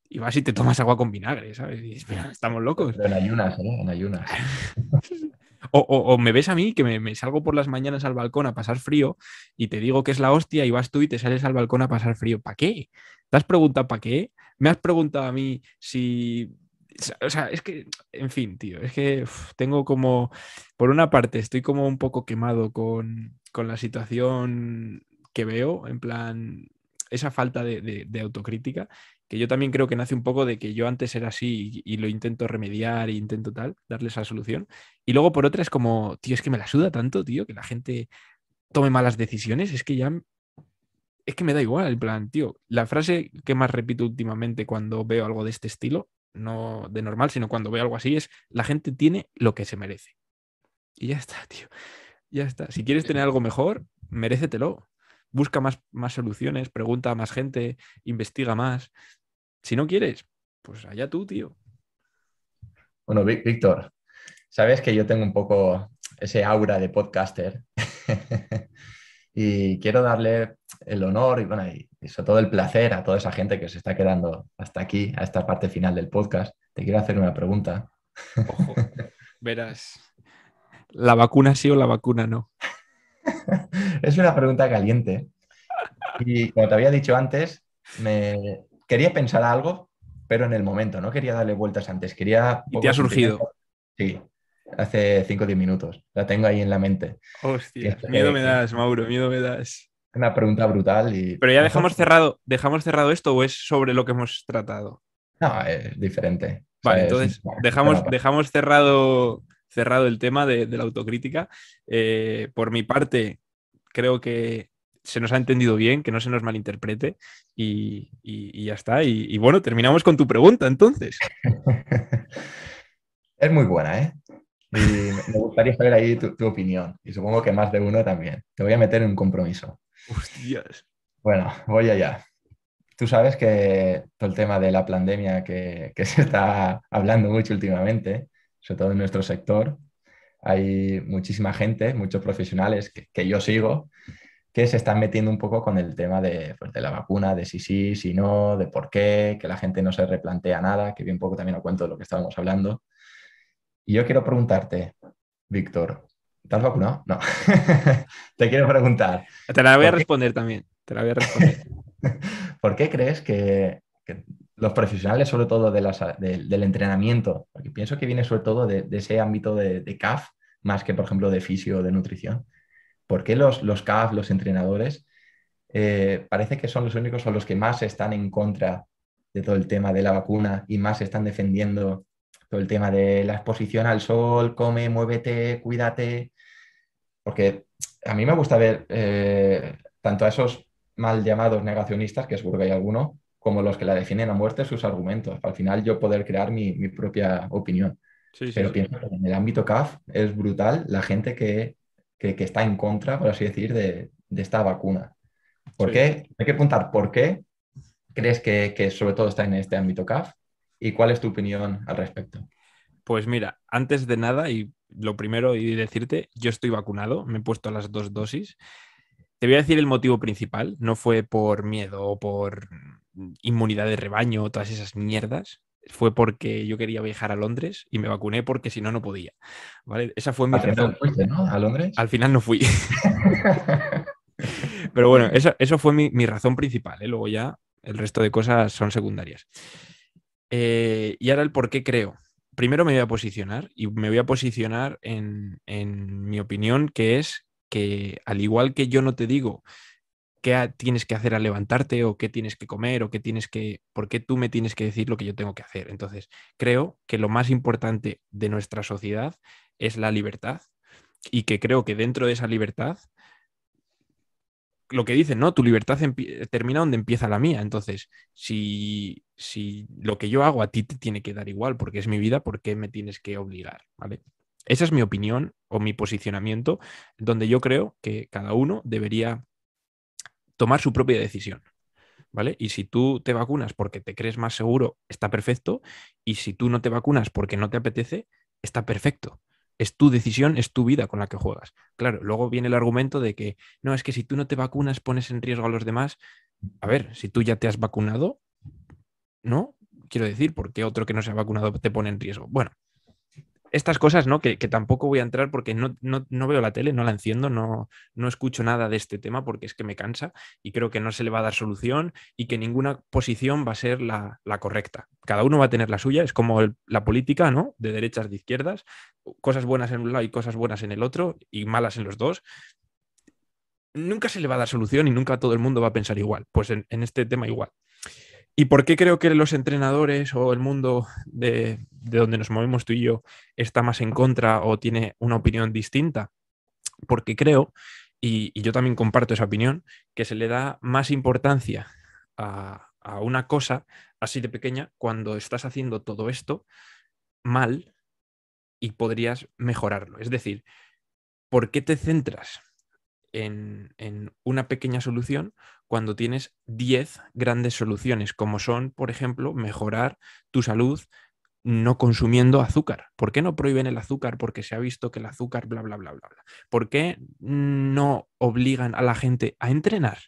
y vas y te tomas agua con vinagre, ¿sabes? Y dices, estamos locos. Pero en ayunas, ¿eh? En ayunas. o, o, o, me ves a mí que me, me, salgo por las mañanas al balcón a pasar frío y te digo que es la hostia y vas tú y te sales al balcón a pasar frío. ¿Para qué? ¿Te has preguntado para qué? ¿Me has preguntado a mí si... O sea, es que, en fin, tío, es que uf, tengo como, por una parte, estoy como un poco quemado con, con la situación que veo, en plan, esa falta de, de, de, autocrítica, que yo también creo que nace un poco de que yo antes era así y, y, lo intento remediar e intento tal, darle esa solución. Y luego por otra es como, tío, es que me la suda tanto, tío, que la gente tome malas decisiones, es que ya... Es que me da igual, el plan, tío. La frase que más repito últimamente cuando veo algo de este estilo, no de normal, sino cuando veo algo así, es la gente tiene lo que se merece. Y ya está, tío. Ya está. Si quieres tener algo mejor, merécetelo busca más, más soluciones, pregunta a más gente, investiga más. Si no quieres, pues allá tú, tío. Bueno, Víctor, sabes que yo tengo un poco ese aura de podcaster y quiero darle el honor y, bueno, y, sobre todo el placer a toda esa gente que se está quedando hasta aquí, a esta parte final del podcast. Te quiero hacer una pregunta. Ojo, verás, ¿la vacuna sí o la vacuna no? es una pregunta caliente. Y como te había dicho antes, me quería pensar algo, pero en el momento, no quería darle vueltas antes. Quería. ¿Y te ha surgido? Sí, hace 5 o 10 minutos. La tengo ahí en la mente. Hostia, que, miedo me das, Mauro, miedo me das. Una pregunta brutal. Y... Pero ya dejamos cerrado, ¿dejamos cerrado esto o es sobre lo que hemos tratado? No, es diferente. Vale, o sea, entonces es... dejamos, dejamos cerrado, cerrado el tema de, de la autocrítica. Eh, por mi parte, creo que se nos ha entendido bien, que no se nos malinterprete y, y, y ya está. Y, y, bueno, terminamos con tu pregunta entonces. es muy buena, ¿eh? Y me gustaría saber ahí tu, tu, opinión y supongo que más de uno también. Te voy a meter en un compromiso. Hostias. Bueno, voy allá. Tú sabes que todo el tema de la pandemia que, que se está hablando mucho últimamente, sobre todo en nuestro sector, hay muchísima gente, muchos profesionales que, que yo sigo, que se están metiendo un poco con el tema de, pues, de, la vacuna, de si sí, si no, de por qué, que la gente no se replantea nada, que vi un poco también a cuento de lo que estábamos hablando. Y yo quiero preguntarte, Víctor, ¿te has vacunado? No. Te quiero preguntar. Te la voy a responder qué? también. Te la voy a responder. ¿Por qué crees que, que los profesionales, sobre todo de las, de, del entrenamiento, porque pienso que viene sobre todo de, de ese ámbito de, de, CAF, más que, por ejemplo, de fisio o de nutrición, ¿Por qué los, los CAF, los entrenadores, eh, parece que son los únicos o los que más están en contra de todo el tema de la vacuna y más están defendiendo todo el tema de la exposición al sol, come, muévete, cuídate? Porque a mí me gusta ver eh, tanto a esos mal llamados negacionistas, que seguro que alguno, como los que la defienden a muerte sus argumentos. Al final yo poder crear mi, mi propia opinión. Sí, Pero sí. pienso que en el ámbito CAF es brutal la gente que que, que, está en contra, por así decir, de, de esta vacuna. ¿Por qué? Hay que preguntar por qué crees que, que, sobre todo está en este ámbito CAF y cuál es tu opinión al respecto. Pues mira, antes de nada, y lo primero y decirte, yo estoy vacunado, me he puesto las dos dosis. Te voy a decir el motivo principal, no fue por miedo o por inmunidad de rebaño o todas esas mierdas, fue porque yo quería viajar a Londres y me vacuné porque si no, no podía. ¿vale? Esa fue mi fuiste, ¿no? ¿A Londres? Al final no fui. Pero bueno, eso, eso fue mi, mi razón principal. ¿eh? Luego ya el resto de cosas son secundarias. Eh, y ahora el por qué creo. Primero me voy a posicionar y me voy a posicionar en, en mi opinión, que es que al igual que yo no te digo qué tienes que hacer al levantarte o qué tienes que comer o qué tienes que, por qué tú me tienes que decir lo que yo tengo que hacer. Entonces, creo que lo más importante de nuestra sociedad es la libertad y que creo que dentro de esa libertad, lo que dicen, ¿no? Tu libertad termina donde empieza la mía. Entonces, si, si lo que yo hago a ti te tiene que dar igual porque es mi vida, ¿por qué me tienes que obligar? ¿Vale? Esa es mi opinión o mi posicionamiento, donde yo creo que cada uno debería tomar su propia decisión. ¿Vale? Y si tú te vacunas porque te crees más seguro, está perfecto. Y si tú no te vacunas porque no te apetece, está perfecto. Es tu decisión, es tu vida con la que juegas. Claro, luego viene el argumento de que no, es que si tú no te vacunas pones en riesgo a los demás. A ver, si tú ya te has vacunado, ¿no? Quiero decir, ¿por qué otro que no se ha vacunado te pone en riesgo? Bueno, estas cosas, ¿no? Que, tampoco voy a entrar porque no, veo la tele, no la enciendo, no, no escucho nada de este tema porque es que me cansa y creo que no se le va a dar solución y que ninguna posición va a ser la, correcta. Cada uno va a tener la suya, es como la política, ¿no? De derechas, de izquierdas, cosas buenas en un lado y cosas buenas en el otro y malas en los dos. Nunca se le va a dar solución y nunca todo el mundo va a pensar igual. Pues en este tema igual. ¿Y por qué creo que los entrenadores o el mundo de, donde nos movemos tú y yo está más en contra o tiene una opinión distinta? Porque creo, y, yo también comparto esa opinión, que se le da más importancia a una cosa así de pequeña cuando estás haciendo todo esto mal y podrías mejorarlo. Es decir, ¿por qué te centras en, una pequeña solución cuando tienes 10 grandes soluciones, como son, por ejemplo, mejorar tu salud no consumiendo azúcar. ¿Por qué no prohíben el azúcar? Porque se ha visto que el azúcar, bla, bla, bla, bla, bla. ¿Por qué no obligan a la gente a entrenar?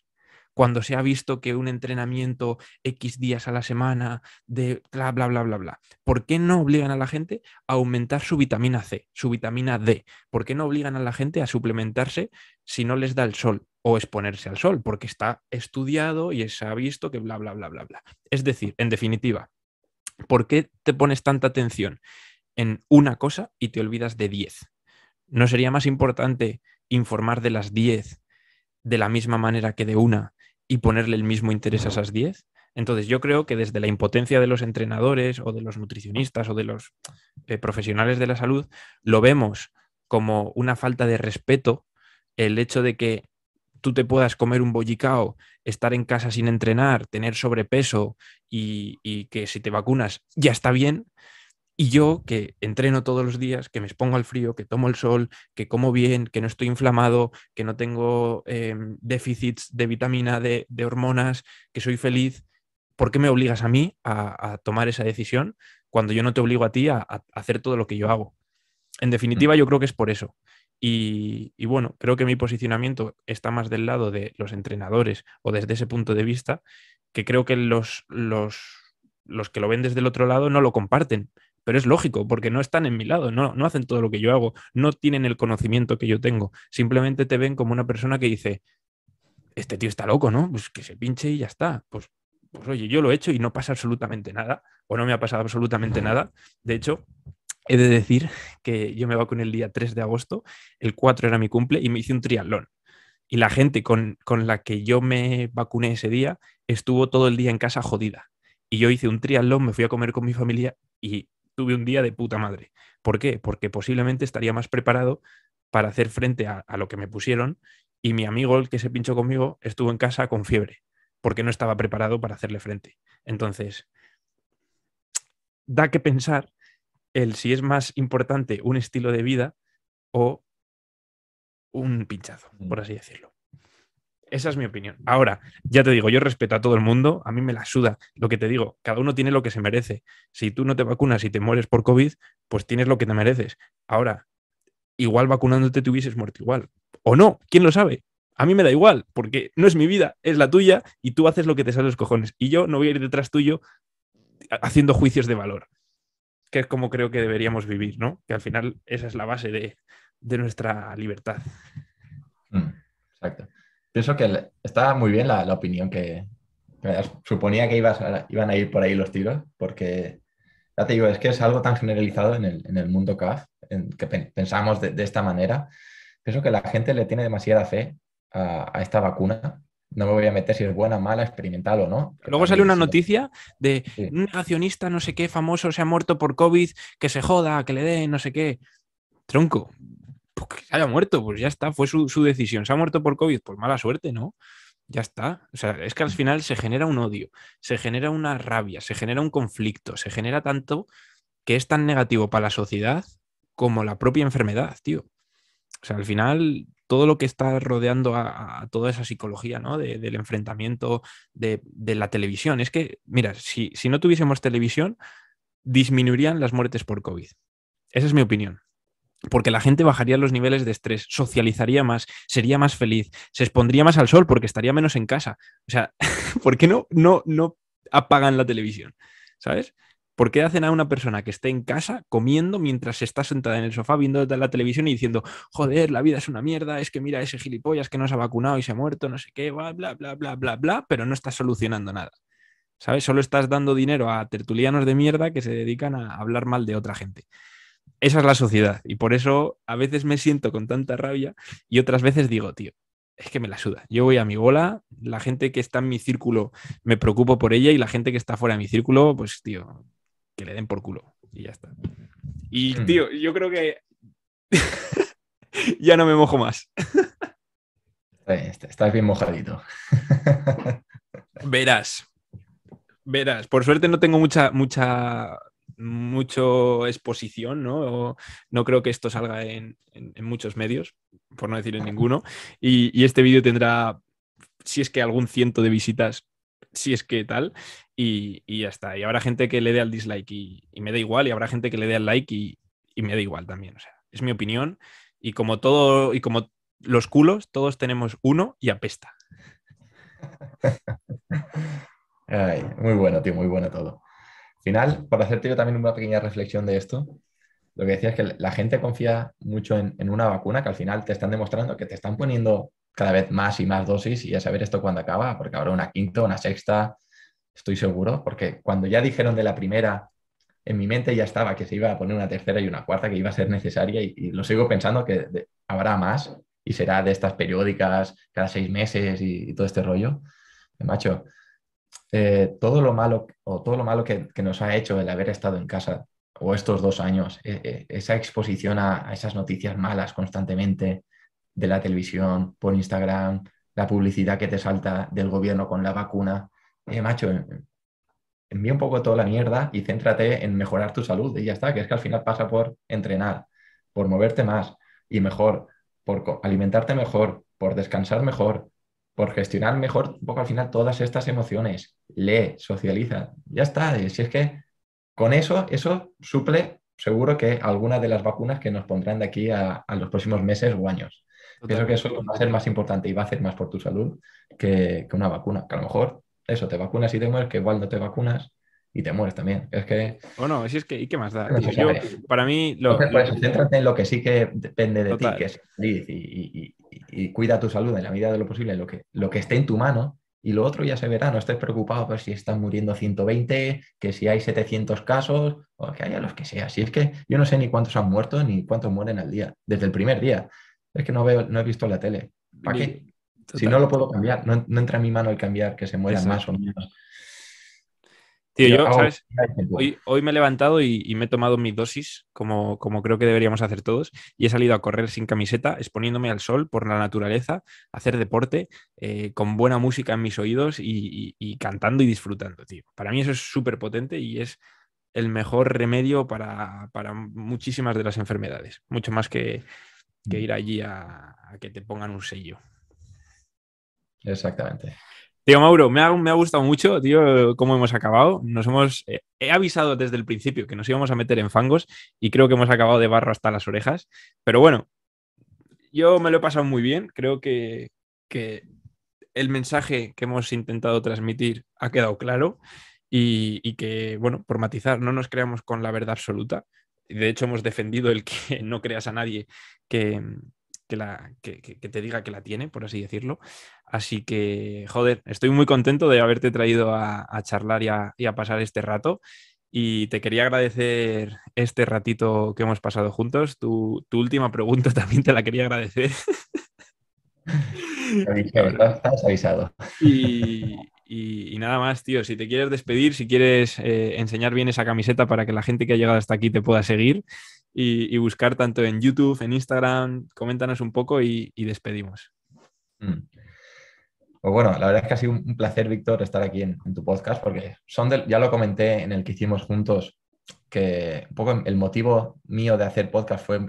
Cuando se ha visto que un entrenamiento X días a la semana de bla, bla, bla, bla, bla. ¿Por qué no obligan a la gente a aumentar su vitamina C, su vitamina D? ¿Por qué no obligan a la gente a suplementarse si no les da el sol o exponerse al sol? Porque está estudiado y se ha visto que bla, bla, bla, bla, bla. Es decir, en definitiva, ¿por qué te pones tanta atención en una cosa y te olvidas de 10? ¿No sería más importante informar de las 10 de la misma manera que de una y ponerle el mismo interés a esas 10. Entonces yo creo que desde la impotencia de los entrenadores o de los nutricionistas o de los eh, profesionales de la salud, lo vemos como una falta de respeto el hecho de que tú te puedas comer un bollicao, estar en casa sin entrenar, tener sobrepeso y, y que si te vacunas ya está bien, y yo que entreno todos los días, que me expongo al frío, que tomo el sol, que como bien, que no estoy inflamado, que no tengo em, déficits de vitamina, de, de, hormonas, que soy feliz, ¿por qué me obligas a mí a, tomar esa decisión cuando yo no te obligo a ti a, hacer todo lo que yo hago? En definitiva, yo creo que es por eso. Y, y, bueno, creo que mi posicionamiento está más del lado de los entrenadores o desde ese punto de vista, que creo que los, los, los que lo ven desde el otro lado no lo comparten pero es lógico, porque no están en mi lado, no, no hacen todo lo que yo hago, no tienen el conocimiento que yo tengo, simplemente te ven como una persona que dice, este tío está loco, ¿no? Pues que se pinche y ya está. Pues, pues oye, yo lo he hecho y no pasa absolutamente nada, o no me ha pasado absolutamente nada. De hecho, he de decir que yo me vacuné el día 3 de agosto, el 4 era mi cumple y me hice un triatlón. Y la gente con, con la que yo me vacuné ese día estuvo todo el día en casa jodida. Y yo hice un triatlón, me fui a comer con mi familia y tuve un día de puta madre. ¿Por qué? Porque posiblemente estaría más preparado para hacer frente a, lo que me pusieron y mi amigo, el que se pinchó conmigo, estuvo en casa con fiebre, porque no estaba preparado para hacerle frente. Entonces, da que pensar el si es más importante un estilo de vida o un pinchazo, por así decirlo. Esa es mi opinión. Ahora, ya te digo, yo respeto a todo el mundo, a mí me la suda. Lo que te digo, cada uno tiene lo que se merece. Si tú no te vacunas y te mueres por COVID, pues tienes lo que te mereces. Ahora, igual vacunándote te hubieses muerto igual. O no, ¿quién lo sabe? A mí me da igual, porque no es mi vida, es la tuya y tú haces lo que te sale los cojones. Y yo no voy a ir detrás tuyo haciendo juicios de valor, que es como creo que deberíamos vivir, ¿no? Que al final esa es la base de, nuestra libertad. Mm, exacto pienso que está muy bien la, opinión que, Suponía que ibas iban a ir por ahí los tiros, porque ya te digo, es que es algo tan generalizado en el, mundo CAF, en que pensamos de, esta manera. Pienso que la gente le tiene demasiada fe a, esta vacuna. No me voy a meter si es buena, mala, experimental o no. Luego sale una noticia de un negacionista, no sé qué, famoso, se ha muerto por COVID, que se joda, que le dé, no sé qué. Tronco, pues que se haya muerto, pues ya está, fue su, su decisión. Se ha muerto por COVID, pues mala suerte, ¿no? Ya está. O sea, es que al final se genera un odio, se genera una rabia, se genera un conflicto, se genera tanto que es tan negativo para la sociedad como la propia enfermedad, tío. O sea, al final todo lo que está rodeando a, toda esa psicología, ¿no? del enfrentamiento de, la televisión. Es que, mira, si, si no tuviésemos televisión, disminuirían las muertes por COVID. Esa es mi opinión porque la gente bajaría los niveles de estrés, socializaría más, sería más feliz, se expondría más al sol porque estaría menos en casa. O sea, ¿por qué no, no, no apagan la televisión? ¿Sabes? ¿Por qué hacen a una persona que esté en casa comiendo mientras está sentada en el sofá viendo la televisión y diciendo, joder, la vida es una mierda, es que mira ese gilipollas que no se ha vacunado y se ha muerto, no sé qué, bla, bla, bla, bla, bla, bla, pero no estás solucionando nada? ¿Sabes? Solo estás dando dinero a tertulianos de mierda que se dedican a hablar mal de otra gente esa es la sociedad. Y por eso a veces me siento con tanta rabia y otras veces digo, tío, es que me la suda. Yo voy a mi bola, la gente que está en mi círculo me preocupo por ella y la gente que está fuera de mi círculo, pues, tío, que le den por culo. Y ya está. Y, hmm. tío, yo creo que ya no me mojo más. Estás bien mojadito. Verás. Verás. Por suerte no tengo mucha, mucha mucho exposición, ¿no? no creo que esto salga en, muchos medios, por no decir en ninguno. Y, este vídeo tendrá, si es que algún ciento de visitas, si es que tal, y, ya está. Y habrá gente que le dé al dislike y, me da igual, y habrá gente que le dé al like y, me da igual también. O sea, es mi opinión. Y como todo, y como los culos, todos tenemos uno y apesta. muy bueno, tío, muy bueno todo final, por hacerte yo también una pequeña reflexión de esto, lo que decía es que la gente confía mucho en, una vacuna que al final te están demostrando que te están poniendo cada vez más y más dosis y a saber esto cuándo acaba, porque habrá una quinta, una sexta, estoy seguro, porque cuando ya dijeron de la primera, en mi mente ya estaba que se iba a poner una tercera y una cuarta que iba a ser necesaria y, lo sigo pensando que habrá más y será de estas periódicas cada seis meses y, y todo este rollo. Macho, eh, todo lo malo o todo lo malo que, nos ha hecho el haber estado en casa o estos dos años, eh, eh, esa exposición a, esas noticias malas constantemente de la televisión, por Instagram, la publicidad que te salta del gobierno con la vacuna, macho, envía un poco toda la mierda y céntrate en mejorar tu salud y ya está, que es que al final pasa por entrenar, por moverte más y mejor, por alimentarte mejor, por descansar mejor, por gestionar mejor un poco al final todas estas emociones. Lee, socializa, ya está. Si es que con eso, eso suple seguro que alguna de las vacunas que nos pondrán de aquí a, los próximos meses o años. Pienso que eso va a ser más importante y va a hacer más por tu salud que, una vacuna. Que a lo mejor eso, te vacunas y te mueres, que igual no te vacunas y te mueres también. Es que. Bueno, si es que, ¿y qué más da? para mí. Lo, pues, céntrate en lo que sí que depende de ti, que es feliz y, y cuida tu salud en la medida de lo posible, lo que, lo que esté en tu mano, y lo otro ya se verá, no estés preocupado por si están muriendo 120, que si hay 700 casos, o que haya los que sea. Si es que yo no sé ni cuántos han muerto ni cuántos mueren al día, desde el primer día. Es que no, veo, no he visto la tele. ¿Para qué? Si no lo puedo cambiar, no, entra en mi mano el cambiar que se mueran más o menos. Tío, yo, ¿sabes? Hoy, me he levantado y, me he tomado mi dosis, como, como creo que deberíamos hacer todos, y he salido a correr sin camiseta, exponiéndome al sol por la naturaleza, hacer deporte, eh, con buena música en mis oídos y, cantando y disfrutando, tío. Para mí eso es súper potente y es el mejor remedio para, muchísimas de las enfermedades, mucho más que, mm. ir allí a que te pongan un sello. Exactamente. Tío Mauro, me ha, me ha, gustado mucho, tío, cómo hemos acabado. Nos hemos, eh, he avisado desde el principio que nos íbamos a meter en fangos y creo que hemos acabado de barro hasta las orejas. Pero bueno, yo me lo he pasado muy bien. Creo que, el mensaje que hemos intentado transmitir ha quedado claro y, que, bueno, por matizar, no nos creamos con la verdad absoluta. De hecho, hemos defendido el que no creas a nadie que, que, la, que, te diga que la tiene, por así decirlo. Así que, joder, estoy muy contento de haberte traído a, charlar y a, y a, pasar este rato. Y te quería agradecer este ratito que hemos pasado juntos. Tu, tu última pregunta también te la quería agradecer. Estás avisado. Y, y, nada más, tío, si te quieres despedir, si quieres eh, enseñar bien esa camiseta para que la gente que ha llegado hasta aquí te pueda seguir y, buscar tanto en YouTube, en Instagram, coméntanos un poco y, despedimos. Mm. Pues bueno, la verdad es que ha sido un placer, Víctor, estar aquí en, tu podcast, porque son ya lo comenté en el que hicimos juntos, que un poco el motivo mío de hacer podcast fue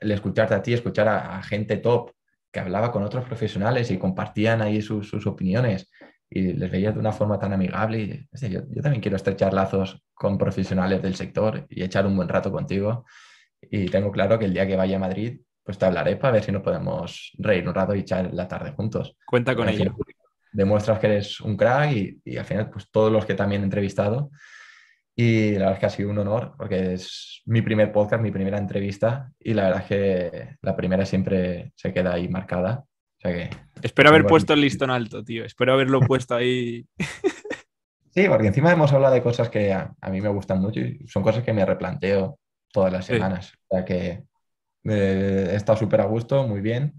el escucharte a ti, escuchar a, gente top que hablaba con otros profesionales y compartían ahí sus opiniones y les veía de una forma tan amigable. Y, yo, yo, también quiero estrechar lazos con profesionales del sector y echar un buen rato contigo. Y tengo claro que el día que vaya a Madrid, pues te hablaré para ver si nos podemos reír un rato y echar la tarde juntos. Cuenta con ello. Demuestras que eres un crack y, y, al final, pues todos los que también he entrevistado. Y la verdad es que ha sido un honor porque es mi primer podcast, mi primera entrevista y la verdad es que la primera siempre se queda ahí marcada Espero haber puesto el listón alto, tío. Espero haberlo puesto ahí. Sí, porque encima hemos hablado de cosas que a, mí me gustan mucho y son cosas que me replanteo todas las semanas. O sea que eh, he estado súper a gusto, muy bien.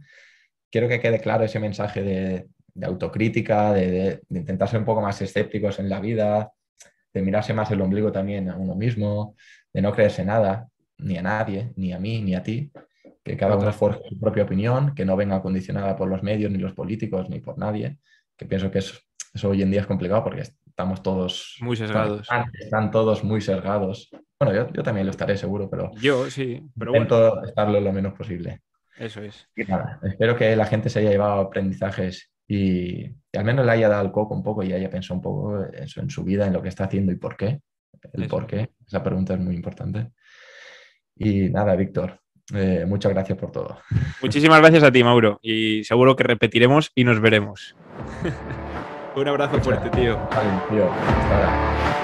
Quiero que quede claro ese mensaje de, autocrítica, de, intentar ser un poco más escépticos en la vida, de mirarse más el ombligo también a uno mismo, de no creerse nada, ni a nadie, ni a mí, ni a ti que cada uno forje su propia opinión, que no venga condicionada por los medios, ni los políticos, ni por nadie, que pienso que eso, hoy en día es complicado porque estamos todos... Muy sesgados. Están, todos muy sesgados. Bueno, yo, también lo estaré seguro, pero... Yo sí, pero intento estarlo lo menos posible. Eso es. espero que la gente se haya llevado aprendizajes y, al menos le haya dado el coco un poco y haya pensado un poco eso en su vida, en lo que está haciendo y por qué. El por qué, esa pregunta es muy importante. Y nada, Víctor, eh, muchas gracias por todo. Muchísimas gracias a ti, Mauro. Y seguro que repetiremos y nos veremos. Un abrazo fuerte, tío. tío. Hasta ahora.